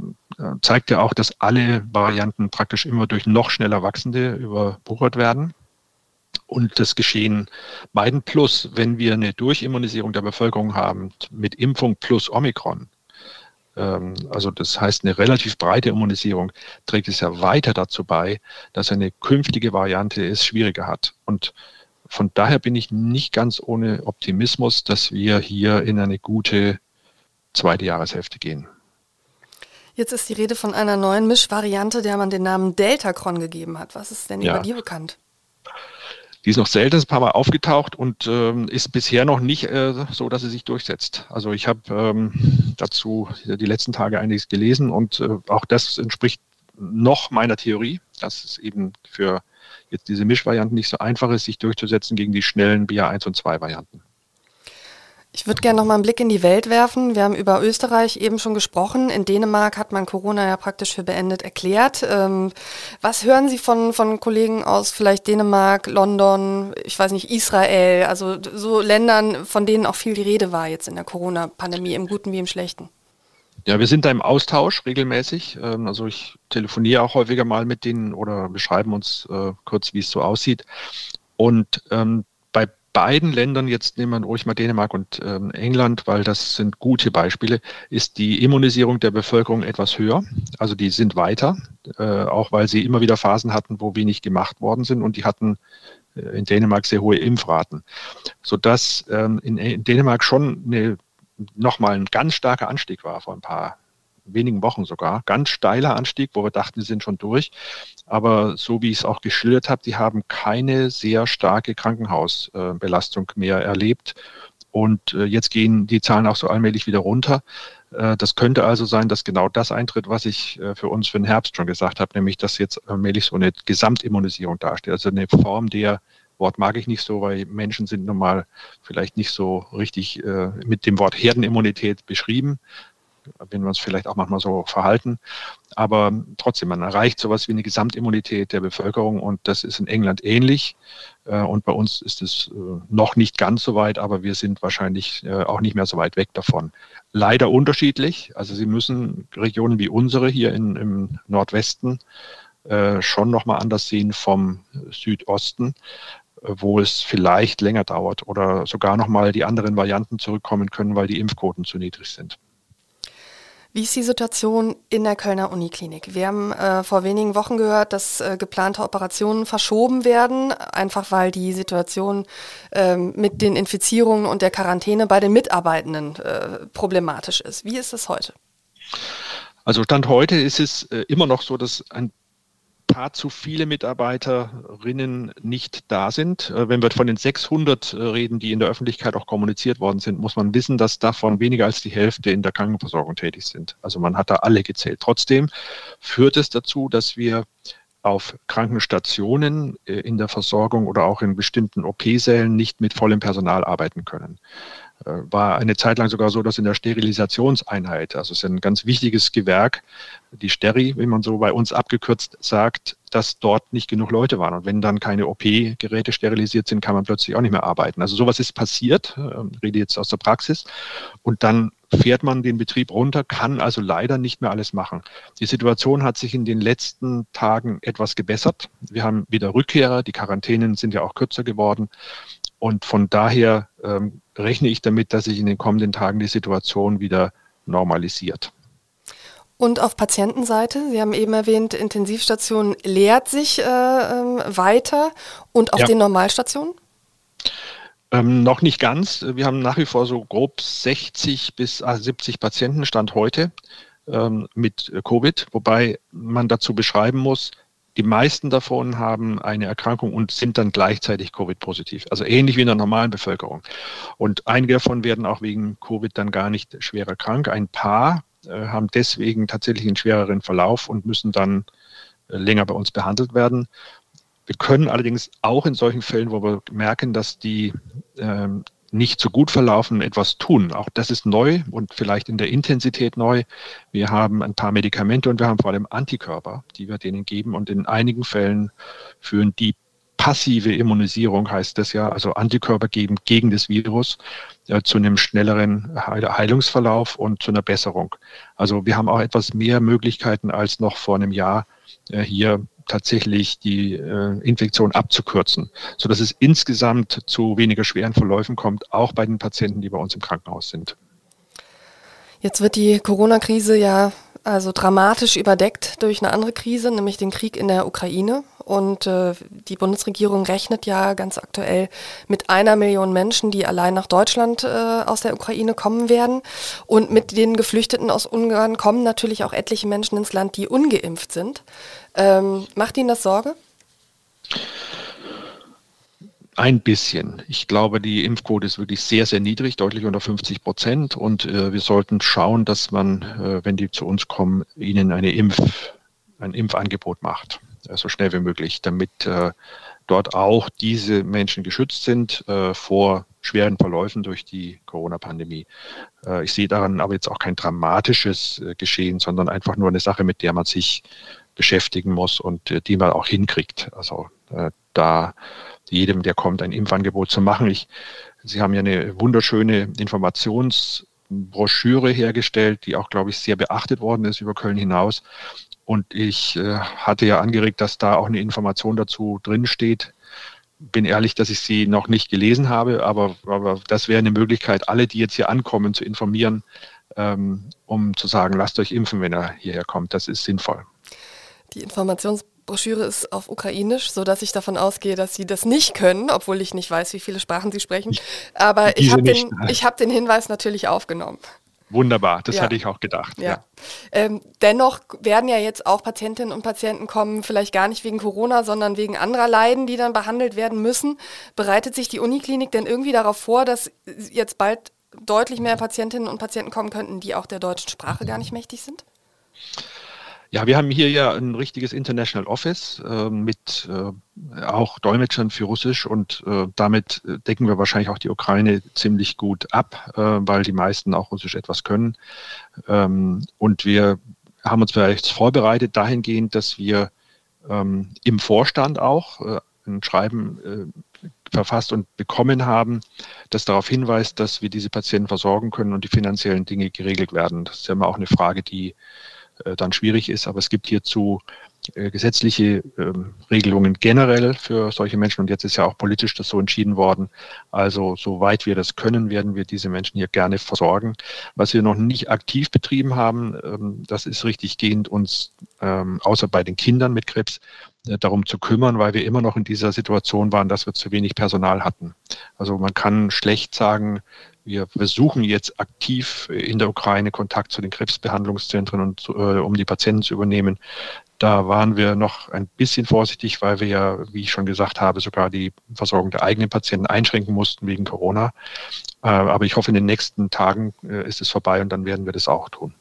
zeigt ja auch, dass alle Varianten praktisch immer durch noch schneller wachsende überwuchert werden und das Geschehen beiden plus, wenn wir eine Durchimmunisierung der Bevölkerung haben mit Impfung plus Omikron, ähm, also das heißt eine relativ breite Immunisierung, trägt es ja weiter dazu bei, dass eine künftige Variante es schwieriger hat. Und von daher bin ich nicht ganz ohne Optimismus, dass wir hier in eine gute zweite Jahreshälfte gehen. Jetzt ist die Rede von einer neuen Mischvariante, der man den Namen Deltacron gegeben hat. Was ist denn ja. über die bekannt? Die ist noch selten ein paar Mal aufgetaucht und ähm, ist bisher noch nicht äh, so, dass sie sich durchsetzt. Also ich habe ähm, dazu die letzten Tage einiges gelesen und äh, auch das entspricht noch meiner Theorie, dass es eben für jetzt diese Mischvarianten nicht so einfach ist, sich durchzusetzen gegen die schnellen BA1 und 2 Varianten. Ich würde gerne noch mal einen Blick in die Welt werfen. Wir haben über Österreich eben schon gesprochen. In Dänemark hat man Corona ja praktisch für beendet erklärt. Ähm, was hören Sie von, von Kollegen aus vielleicht Dänemark, London, ich weiß nicht, Israel, also so Ländern, von denen auch viel die Rede war jetzt in der Corona-Pandemie, im Guten wie im Schlechten? Ja, wir sind da im Austausch regelmäßig. Ähm, also ich telefoniere auch häufiger mal mit denen oder beschreiben uns äh, kurz, wie es so aussieht. Und ähm, beiden Ländern, jetzt nehmen wir ruhig mal Dänemark und ähm, England, weil das sind gute Beispiele, ist die Immunisierung der Bevölkerung etwas höher. Also die sind weiter, äh, auch weil sie immer wieder Phasen hatten, wo wenig gemacht worden sind und die hatten äh, in Dänemark sehr hohe Impfraten, sodass ähm, in, in Dänemark schon eine, nochmal ein ganz starker Anstieg war vor ein paar wenigen Wochen sogar. Ganz steiler Anstieg, wo wir dachten, sie sind schon durch. Aber so wie ich es auch geschildert habe, die haben keine sehr starke Krankenhausbelastung mehr erlebt. Und äh, jetzt gehen die Zahlen auch so allmählich wieder runter. Äh, das könnte also sein, dass genau das eintritt, was ich äh, für uns für den Herbst schon gesagt habe, nämlich dass jetzt allmählich so eine Gesamtimmunisierung dasteht. Also eine Form der Wort mag ich nicht so, weil Menschen sind nun mal vielleicht nicht so richtig mit dem Wort Herdenimmunität beschrieben wenn wir uns vielleicht auch manchmal so verhalten. Aber trotzdem, man erreicht sowas wie eine Gesamtimmunität der Bevölkerung und das ist in England ähnlich. Äh, und bei uns ist es äh, noch nicht ganz so weit, aber wir sind wahrscheinlich äh, auch nicht mehr so weit weg davon. Leider unterschiedlich. Also Sie müssen Regionen wie unsere hier in, im Nordwesten schon nochmal anders sehen vom Südosten wo es vielleicht länger dauert oder sogar nochmal die anderen Varianten zurückkommen können, weil die Impfquoten zu niedrig sind. Wie ist die Situation in der Kölner Uniklinik? Wir haben äh, vor wenigen Wochen gehört, dass äh, geplante Operationen verschoben werden, einfach weil die Situation äh, mit den Infizierungen und der Quarantäne bei den Mitarbeitenden äh, problematisch ist. Wie ist es heute? Also Stand heute ist es äh, immer noch so, dass ein paar zu viele Mitarbeiterinnen nicht da sind. Äh, wenn wir von den 600 äh, reden, die in der Öffentlichkeit auch kommuniziert worden sind, muss man wissen, dass davon weniger als die Hälfte in der Krankenversorgung tätig sind. Also man hat da alle gezählt. Trotzdem führt es dazu, dass wir auf Krankenstationen äh, in der Versorgung oder auch in bestimmten OP-Sälen nicht mit vollem Personal arbeiten können. Äh, war eine Zeit lang sogar so, dass in der Sterilisationseinheit, also es ist ein ganz wichtiges Gewerk, die Steri, wie man so bei uns abgekürzt sagt, dass dort nicht genug Leute waren. Und wenn dann keine OP-Geräte sterilisiert sind, kann man plötzlich auch nicht mehr arbeiten. Also sowas ist passiert, äh, rede jetzt aus der Praxis. Und dann fährt man den Betrieb runter, kann also leider nicht mehr alles machen. Die Situation hat sich in den letzten Tagen etwas gebessert. Wir haben wieder Rückkehrer, die Quarantänen sind ja auch kürzer geworden. Und von daher ähm, rechne ich damit, dass sich in den kommenden Tagen die Situation wieder normalisiert. Und auf Patientenseite, Sie haben eben erwähnt, Intensivstation leert sich äh, ähm, weiter und auf ja. den Normalstationen? Ähm, noch nicht ganz. Wir haben nach wie vor so grob 60 bis 70 Patienten Stand heute ähm, mit Covid, wobei man dazu beschreiben muss, die meisten davon haben eine Erkrankung und sind dann gleichzeitig Covid-positiv. Also ähnlich wie in der normalen Bevölkerung. Und einige davon werden auch wegen Covid dann gar nicht schwerer krank. Ein paar äh, haben deswegen tatsächlich einen schwereren Verlauf und müssen dann äh, länger bei uns behandelt werden. Wir können allerdings auch in solchen Fällen, wo wir merken, dass die ähm, nicht so gut verlaufen, etwas tun. Auch das ist neu und vielleicht in der Intensität neu. Wir haben ein paar Medikamente und wir haben vor allem Antikörper, die wir denen geben. Und in einigen Fällen führen die passive Immunisierung, heißt das ja, also Antikörper geben gegen das Virus, äh, zu einem schnelleren Heilungsverlauf und zu einer Besserung. Also wir haben auch etwas mehr Möglichkeiten als noch vor einem Jahr äh, hier tatsächlich die äh, Infektion abzukürzen, so dass es insgesamt zu weniger schweren Verläufen kommt, auch bei den Patienten, die bei uns im Krankenhaus sind. Jetzt wird die Corona-Krise ja also dramatisch überdeckt durch eine andere Krise, nämlich den Krieg in der Ukraine. Und äh, die Bundesregierung rechnet ja ganz aktuell mit einer Million Menschen, die allein nach Deutschland äh, aus der Ukraine kommen werden. Und mit den Geflüchteten aus Ungarn kommen natürlich auch etliche Menschen ins Land, die ungeimpft sind. Ähm, macht Ihnen das Sorge? Ein bisschen. Ich glaube, die Impfquote ist wirklich sehr, sehr niedrig, deutlich unter 50 Prozent. Und äh, wir sollten schauen, dass man, äh, wenn die zu uns kommen, ihnen eine Impf, ein Impfangebot macht, äh, so schnell wie möglich, damit äh, dort auch diese Menschen geschützt sind äh, vor schweren Verläufen durch die Corona-Pandemie. Äh, ich sehe daran aber jetzt auch kein dramatisches Geschehen, sondern einfach nur eine Sache, mit der man sich beschäftigen muss und äh, die man auch hinkriegt. Also äh, da jedem, der kommt, ein Impfangebot zu machen. Ich, Sie haben ja eine wunderschöne Informationsbroschüre hergestellt, die auch, glaube ich, sehr beachtet worden ist über Köln hinaus. Und ich äh, hatte ja angeregt, dass da auch eine Information dazu drinsteht. Bin ehrlich, dass ich sie noch nicht gelesen habe, aber, aber das wäre eine Möglichkeit, alle, die jetzt hier ankommen, zu informieren, ähm, um zu sagen, lasst euch impfen, wenn er hierher kommt. Das ist sinnvoll. Die Informationsbroschüre ist auf Ukrainisch, sodass ich davon ausgehe, dass Sie das nicht können, obwohl ich nicht weiß, wie viele Sprachen Sie sprechen. Aber ich habe den, hab den Hinweis natürlich aufgenommen. Wunderbar, das ja. hatte ich auch gedacht. Ja. ja. Ähm, dennoch werden ja jetzt auch Patientinnen und Patienten kommen, vielleicht gar nicht wegen Corona, sondern wegen anderer Leiden, die dann behandelt werden müssen. Bereitet sich die Uniklinik denn irgendwie darauf vor, dass jetzt bald deutlich mehr Patientinnen und Patienten kommen könnten, die auch der deutschen Sprache gar nicht mächtig sind? Ja, wir haben hier ja ein richtiges International Office äh, mit äh, auch Dolmetschern für Russisch und äh, damit decken wir wahrscheinlich auch die Ukraine ziemlich gut ab, äh, weil die meisten auch Russisch etwas können. Ähm, und wir haben uns bereits vorbereitet dahingehend, dass wir ähm, im Vorstand auch äh, ein Schreiben äh, verfasst und bekommen haben, das darauf hinweist, dass wir diese Patienten versorgen können und die finanziellen Dinge geregelt werden. Das ist ja immer auch eine Frage, die äh, dann schwierig ist. Aber es gibt hierzu äh, gesetzliche ähm, Regelungen generell für solche Menschen und jetzt ist ja auch politisch das so entschieden worden. Also soweit wir das können, werden wir diese Menschen hier gerne versorgen. Was wir noch nicht aktiv betrieben haben, ähm, das ist richtig gehend, uns ähm, außer bei den Kindern mit Krebs äh, darum zu kümmern, weil wir immer noch in dieser Situation waren, dass wir zu wenig Personal hatten. Also man kann schlecht sagen, wir versuchen jetzt aktiv in der Ukraine Kontakt zu den Krebsbehandlungszentren und äh, um die Patienten zu übernehmen. Da waren wir noch ein bisschen vorsichtig, weil wir ja, wie ich schon gesagt habe, sogar die Versorgung der eigenen Patienten einschränken mussten wegen Corona. Äh, aber ich hoffe, in den nächsten Tagen äh, ist es vorbei und dann werden wir das auch tun.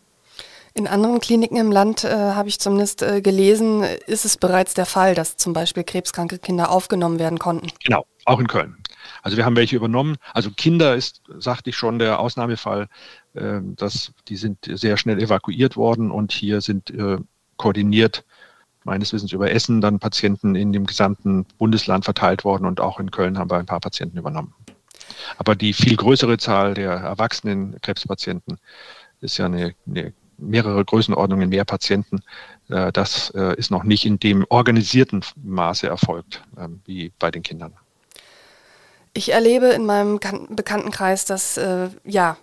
In anderen Kliniken im Land, äh, habe ich zumindest äh, gelesen, ist es bereits der Fall, dass zum Beispiel krebskranke Kinder aufgenommen werden konnten. Genau, auch in Köln. Also wir haben welche übernommen. Also Kinder ist, sagte ich schon, der Ausnahmefall. Äh, dass die sind sehr schnell evakuiert worden und hier sind äh, koordiniert meines Wissens über Essen dann Patienten in dem gesamten Bundesland verteilt worden und auch in Köln haben wir ein paar Patienten übernommen. Aber die viel größere Zahl der erwachsenen Krebspatienten ist ja eine, eine mehrere Größenordnungen mehr Patienten. Äh, das äh, ist noch nicht in dem organisierten Maße erfolgt ähm, wie bei den Kindern. Ich erlebe in meinem Bekanntenkreis, dass äh, ja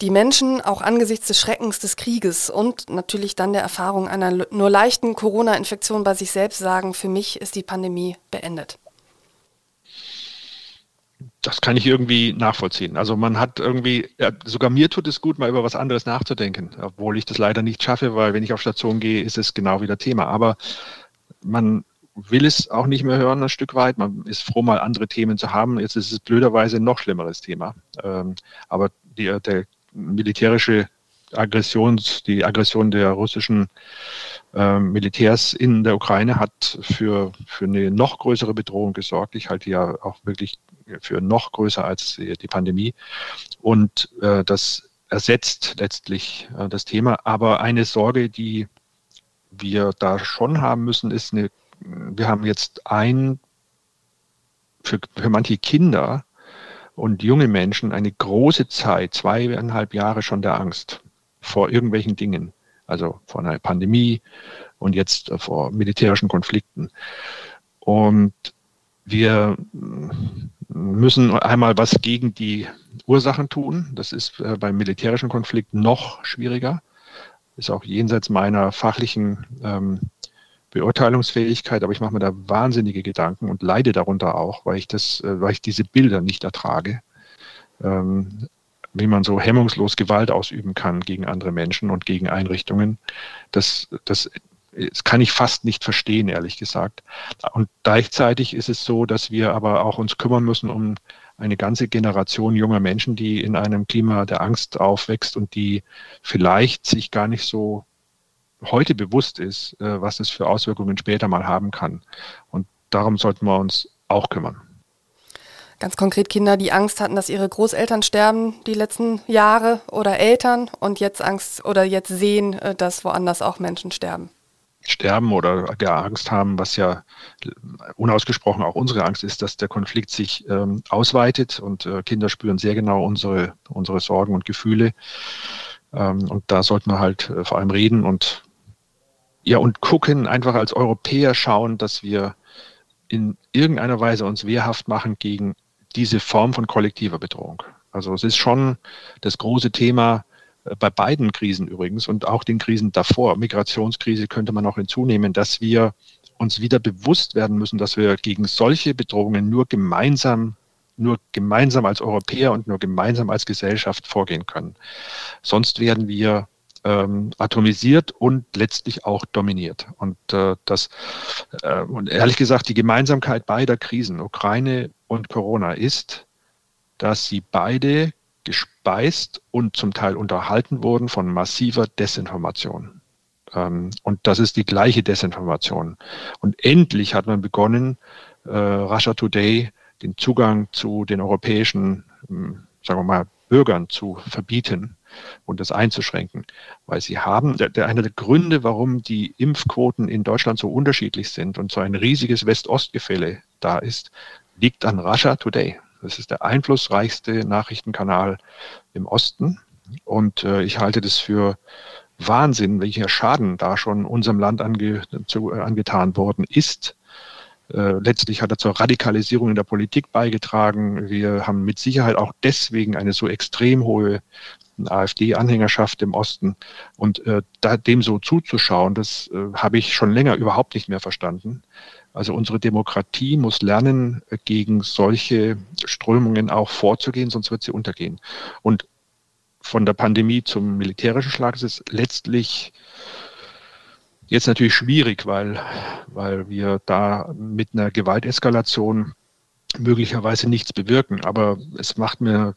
die Menschen auch angesichts des Schreckens des Krieges und natürlich dann der Erfahrung einer nur leichten Corona-Infektion bei sich selbst sagen, für mich ist die Pandemie beendet. Das kann ich irgendwie nachvollziehen. Also man hat irgendwie, ja, sogar mir tut es gut, mal über was anderes nachzudenken, obwohl ich das leider nicht schaffe, weil wenn ich auf Station gehe, ist es genau wieder Thema. Aber man will es auch nicht mehr hören, ein Stück weit. Man ist froh, mal andere Themen zu haben. Jetzt ist es blöderweise ein noch schlimmeres Thema. Ähm, aber die, der militärische Aggressions, die Aggression der russischen äh, Militärs in der Ukraine hat für, für eine noch größere Bedrohung gesorgt. Ich halte ja auch wirklich für noch größer als die Pandemie. Und äh, das ersetzt letztlich äh, das Thema. Aber eine Sorge, die wir da schon haben müssen, ist eine, wir haben jetzt ein, für, für manche Kinder und junge Menschen eine große Zeit, zweieinhalb Jahre schon der Angst vor irgendwelchen Dingen, also vor einer Pandemie und jetzt vor militärischen Konflikten. Und wir müssen einmal was gegen die Ursachen tun. Das ist äh, beim militärischen Konflikt noch schwieriger. Ist auch jenseits meiner fachlichen ähm, Beurteilungsfähigkeit, aber ich mache mir da wahnsinnige Gedanken und leide darunter auch, weil ich das, äh, weil ich diese Bilder nicht ertrage, ähm, wie man so hemmungslos Gewalt ausüben kann gegen andere Menschen und gegen Einrichtungen. Das, das, das kann ich fast nicht verstehen, ehrlich gesagt. Und gleichzeitig ist es so, dass wir aber auch uns kümmern müssen um eine ganze Generation junger Menschen, die in einem Klima der Angst aufwächst und die vielleicht sich gar nicht so heute bewusst ist, äh, was es für Auswirkungen später mal haben kann. Und darum sollten wir uns auch kümmern. Ganz konkret Kinder, die Angst hatten, dass ihre Großeltern sterben die letzten Jahre oder Eltern und jetzt Angst oder jetzt sehen, äh, dass woanders auch Menschen sterben. Sterben oder der Angst haben, was ja unausgesprochen auch unsere Angst ist, dass der Konflikt sich ähm, ausweitet und äh, Kinder spüren sehr genau unsere, unsere Sorgen und Gefühle. Ähm, und da sollten wir halt äh, vor allem reden und ja, und gucken, einfach als Europäer schauen, dass wir in irgendeiner Weise uns wehrhaft machen gegen diese Form von kollektiver Bedrohung. Also es ist schon das große Thema äh, bei beiden Krisen übrigens und auch den Krisen davor. Migrationskrise könnte man auch hinzunehmen, dass wir uns wieder bewusst werden müssen, dass wir gegen solche Bedrohungen nur gemeinsam nur gemeinsam als Europäer und nur gemeinsam als Gesellschaft vorgehen können. Sonst werden wir ähm, atomisiert und letztlich auch dominiert. Und äh, das äh, und ehrlich gesagt, die Gemeinsamkeit beider Krisen, Ukraine und Corona, ist, dass sie beide gespeist und zum Teil unterhalten wurden von massiver Desinformation. Ähm, und das ist die gleiche Desinformation. Und endlich hat man begonnen, äh, Russia Today den Zugang zu den europäischen, hm, sagen wir mal, Bürgern zu verbieten und das einzuschränken. Weil sie haben, der, der, einer der Gründe, warum die Impfquoten in Deutschland so unterschiedlich sind und so ein riesiges West-Ost-Gefälle da ist, liegt an Russia Today. Das ist der einflussreichste Nachrichtenkanal im Osten. Und äh, ich halte das für Wahnsinn, welcher Schaden da schon unserem Land ange, zu, äh, angetan worden ist. Äh, letztlich hat er zur Radikalisierung in der Politik beigetragen. Wir haben mit Sicherheit auch deswegen eine so extrem hohe AfD-Anhängerschaft im Osten. Und äh, da, dem so zuzuschauen, das äh, habe ich schon länger überhaupt nicht mehr verstanden. Also unsere Demokratie muss lernen, äh, gegen solche Strömungen auch vorzugehen, sonst wird sie untergehen. Und von der Pandemie zum militärischen Schlag ist es letztlich jetzt natürlich schwierig, weil, weil wir da mit einer Gewalteskalation möglicherweise nichts bewirken. Aber es macht mir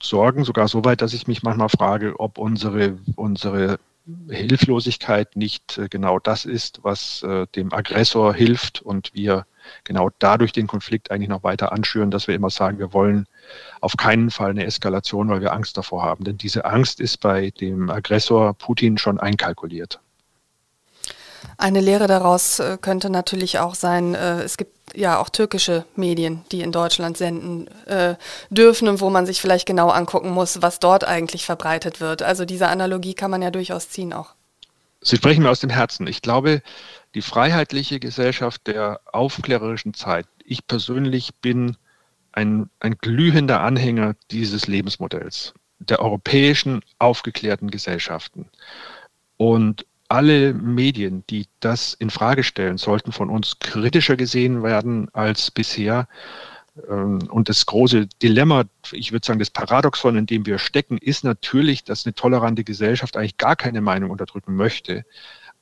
Sorgen, sogar so weit, dass ich mich manchmal frage, ob unsere, unsere Hilflosigkeit nicht äh, genau das ist, was äh, dem Aggressor hilft und wir genau dadurch den Konflikt eigentlich noch weiter anschüren, dass wir immer sagen, wir wollen auf keinen Fall eine Eskalation, weil wir Angst davor haben. Denn diese Angst ist bei dem Aggressor Putin schon einkalkuliert. Eine Lehre daraus äh, könnte natürlich auch sein, äh, es gibt ja auch türkische Medien, die in Deutschland senden äh, dürfen und wo man sich vielleicht genau angucken muss, was dort eigentlich verbreitet wird. Also diese Analogie kann man ja durchaus ziehen auch. Sie sprechen mir aus dem Herzen. Ich glaube, die freiheitliche Gesellschaft der aufklärerischen Zeit, ich persönlich bin ein, ein glühender Anhänger dieses Lebensmodells, der europäischen aufgeklärten Gesellschaften. Und alle Medien, die das in Frage stellen, sollten von uns kritischer gesehen werden als bisher. Ähm, und das große Dilemma, ich würde sagen, das Paradoxon, in dem wir stecken, ist natürlich, dass eine tolerante Gesellschaft eigentlich gar keine Meinung unterdrücken möchte.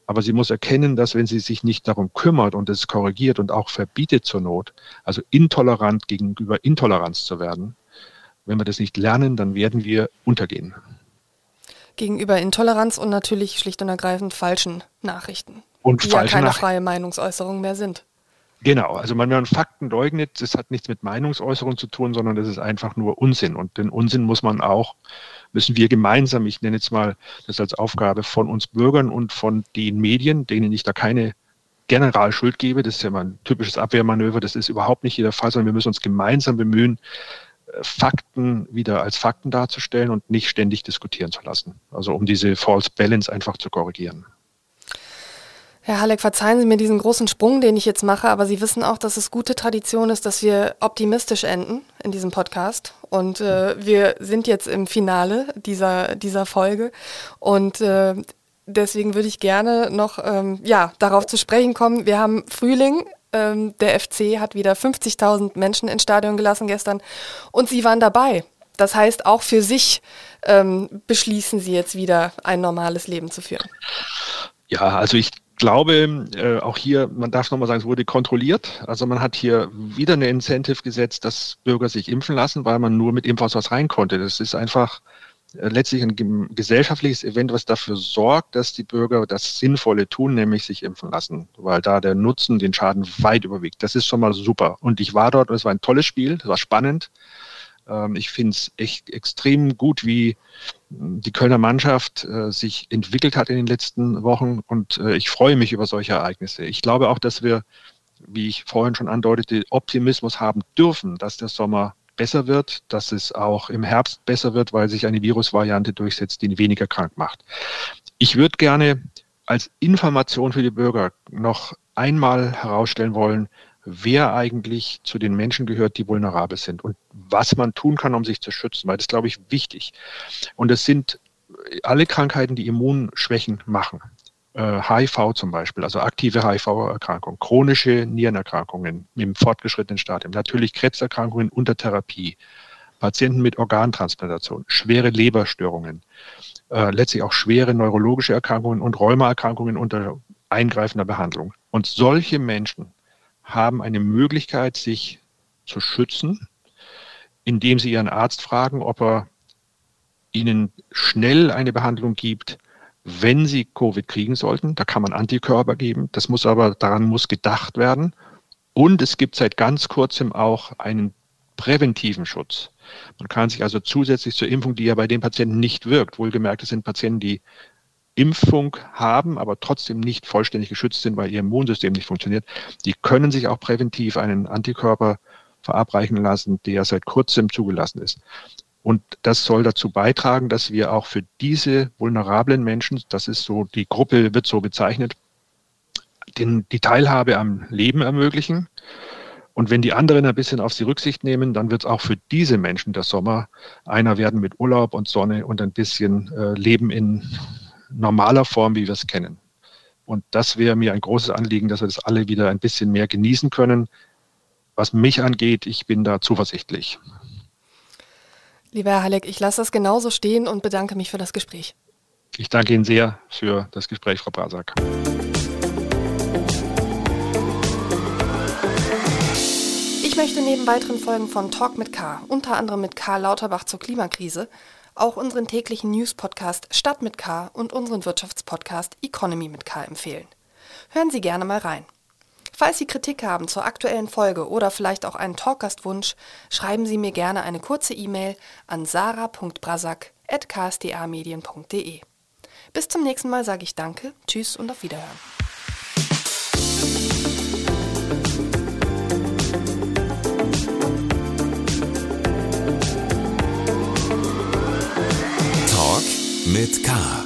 Aber sie muss erkennen, dass wenn sie sich nicht darum kümmert und es korrigiert und auch verbietet zur Not, also intolerant gegenüber Intoleranz zu werden, wenn wir das nicht lernen, dann werden wir untergehen gegenüber Intoleranz und natürlich schlicht und ergreifend falschen Nachrichten. Und die ja keine freie Meinungsäußerung mehr sind. Genau, also wenn man Fakten leugnet, das hat nichts mit Meinungsäußerung zu tun, sondern das ist einfach nur Unsinn. Und den Unsinn muss man auch, müssen wir gemeinsam, ich nenne jetzt mal das als Aufgabe von uns Bürgern und von den Medien, denen ich da keine Generalschuld gebe, das ist ja mal ein typisches Abwehrmanöver, das ist überhaupt nicht jeder Fall, sondern wir müssen uns gemeinsam bemühen, Fakten wieder als Fakten darzustellen und nicht ständig diskutieren zu lassen. Also um diese False Balance einfach zu korrigieren. Herr Halleck, verzeihen Sie mir diesen großen Sprung, den ich jetzt mache, aber Sie wissen auch, dass es gute Tradition ist, dass wir optimistisch enden in diesem Podcast. Und äh, wir sind jetzt im Finale dieser, dieser Folge. Und äh, deswegen würde ich gerne noch ähm, ja, darauf zu sprechen kommen. Wir haben Frühling, ähm, der FC hat wieder 50.000 Menschen ins Stadion gelassen gestern und Sie waren dabei. Das heißt, auch für sich ähm, beschließen Sie jetzt wieder ein normales Leben zu führen. Ja, also ich glaube, äh, auch hier, man darf nochmal sagen, es wurde kontrolliert. Also man hat hier wieder eine Incentive gesetzt, dass Bürger sich impfen lassen, weil man nur mit Impfausweis rein konnte. Das ist einfach letztlich ein gesellschaftliches Event, was dafür sorgt, dass die Bürger das Sinnvolle tun, nämlich sich impfen lassen, weil da der Nutzen den Schaden weit überwiegt. Das ist schon mal super. Und ich war dort und es war ein tolles Spiel, es war spannend. Ähm, ich finde es echt extrem gut, wie die Kölner Mannschaft äh, sich entwickelt hat in den letzten Wochen und äh, ich freue mich über solche Ereignisse. Ich glaube auch, dass wir, wie ich vorhin schon andeutete, Optimismus haben dürfen, dass der Sommer besser wird, dass es auch im Herbst besser wird, weil sich eine Virusvariante durchsetzt, die weniger krank macht. Ich würde gerne als Information für die Bürger noch einmal herausstellen wollen, wer eigentlich zu den Menschen gehört, die vulnerabel sind und was man tun kann, um sich zu schützen, weil das glaube ich wichtig. Und es sind alle Krankheiten, die Immunschwächen machen. HIV äh, zum Beispiel, also aktive HIV-Erkrankungen, chronische Nierenerkrankungen im fortgeschrittenen Stadium, natürlich Krebserkrankungen unter Therapie, Patienten mit Organtransplantation, schwere Leberstörungen, äh, letztlich auch schwere neurologische Erkrankungen und Rheumaerkrankungen unter eingreifender Behandlung. Und solche Menschen haben eine Möglichkeit, sich zu schützen, indem sie ihren Arzt fragen, ob er ihnen schnell eine Behandlung gibt, wenn sie Covid kriegen sollten. Da kann man Antikörper geben. Das muss aber, daran muss gedacht werden. Und es gibt seit ganz kurzem auch einen präventiven Schutz. Man kann sich also zusätzlich zur Impfung, die ja bei den Patienten nicht wirkt, wohlgemerkt, es sind Patienten, die Impfung haben, aber trotzdem nicht vollständig geschützt sind, weil ihr Immunsystem nicht funktioniert, die können sich auch präventiv einen Antikörper verabreichen lassen, der seit kurzem zugelassen ist. Und das soll dazu beitragen, dass wir auch für diese vulnerablen Menschen, das ist so, die Gruppe wird so bezeichnet, den, die Teilhabe am Leben ermöglichen. Und wenn die anderen ein bisschen auf sie Rücksicht nehmen, dann wird es auch für diese Menschen der Sommer einer werden mit Urlaub und Sonne und ein bisschen äh, Leben in normaler Form, wie wir es kennen. Und das wäre mir ein großes Anliegen, dass wir das alle wieder ein bisschen mehr genießen können. Was mich angeht, ich bin da zuversichtlich. Lieber Herr Halleck, ich lasse das genauso stehen und bedanke mich für das Gespräch. Ich danke Ihnen sehr für das Gespräch, Frau Brasak. Ich möchte neben weiteren Folgen von Talk mit K, unter anderem mit Karl Lauterbach zur Klimakrise, auch unseren täglichen News-Podcast Stadt mit K und unseren Wirtschaftspodcast Economy mit K empfehlen. Hören Sie gerne mal rein. Falls Sie Kritik haben zur aktuellen Folge oder vielleicht auch einen Talkgastwunsch, schreiben Sie mir gerne eine kurze E-Mail an sarah.brasak.ksda-medien.de. Bis zum nächsten Mal sage ich Danke, Tschüss und auf Wiederhören. Talk mit K.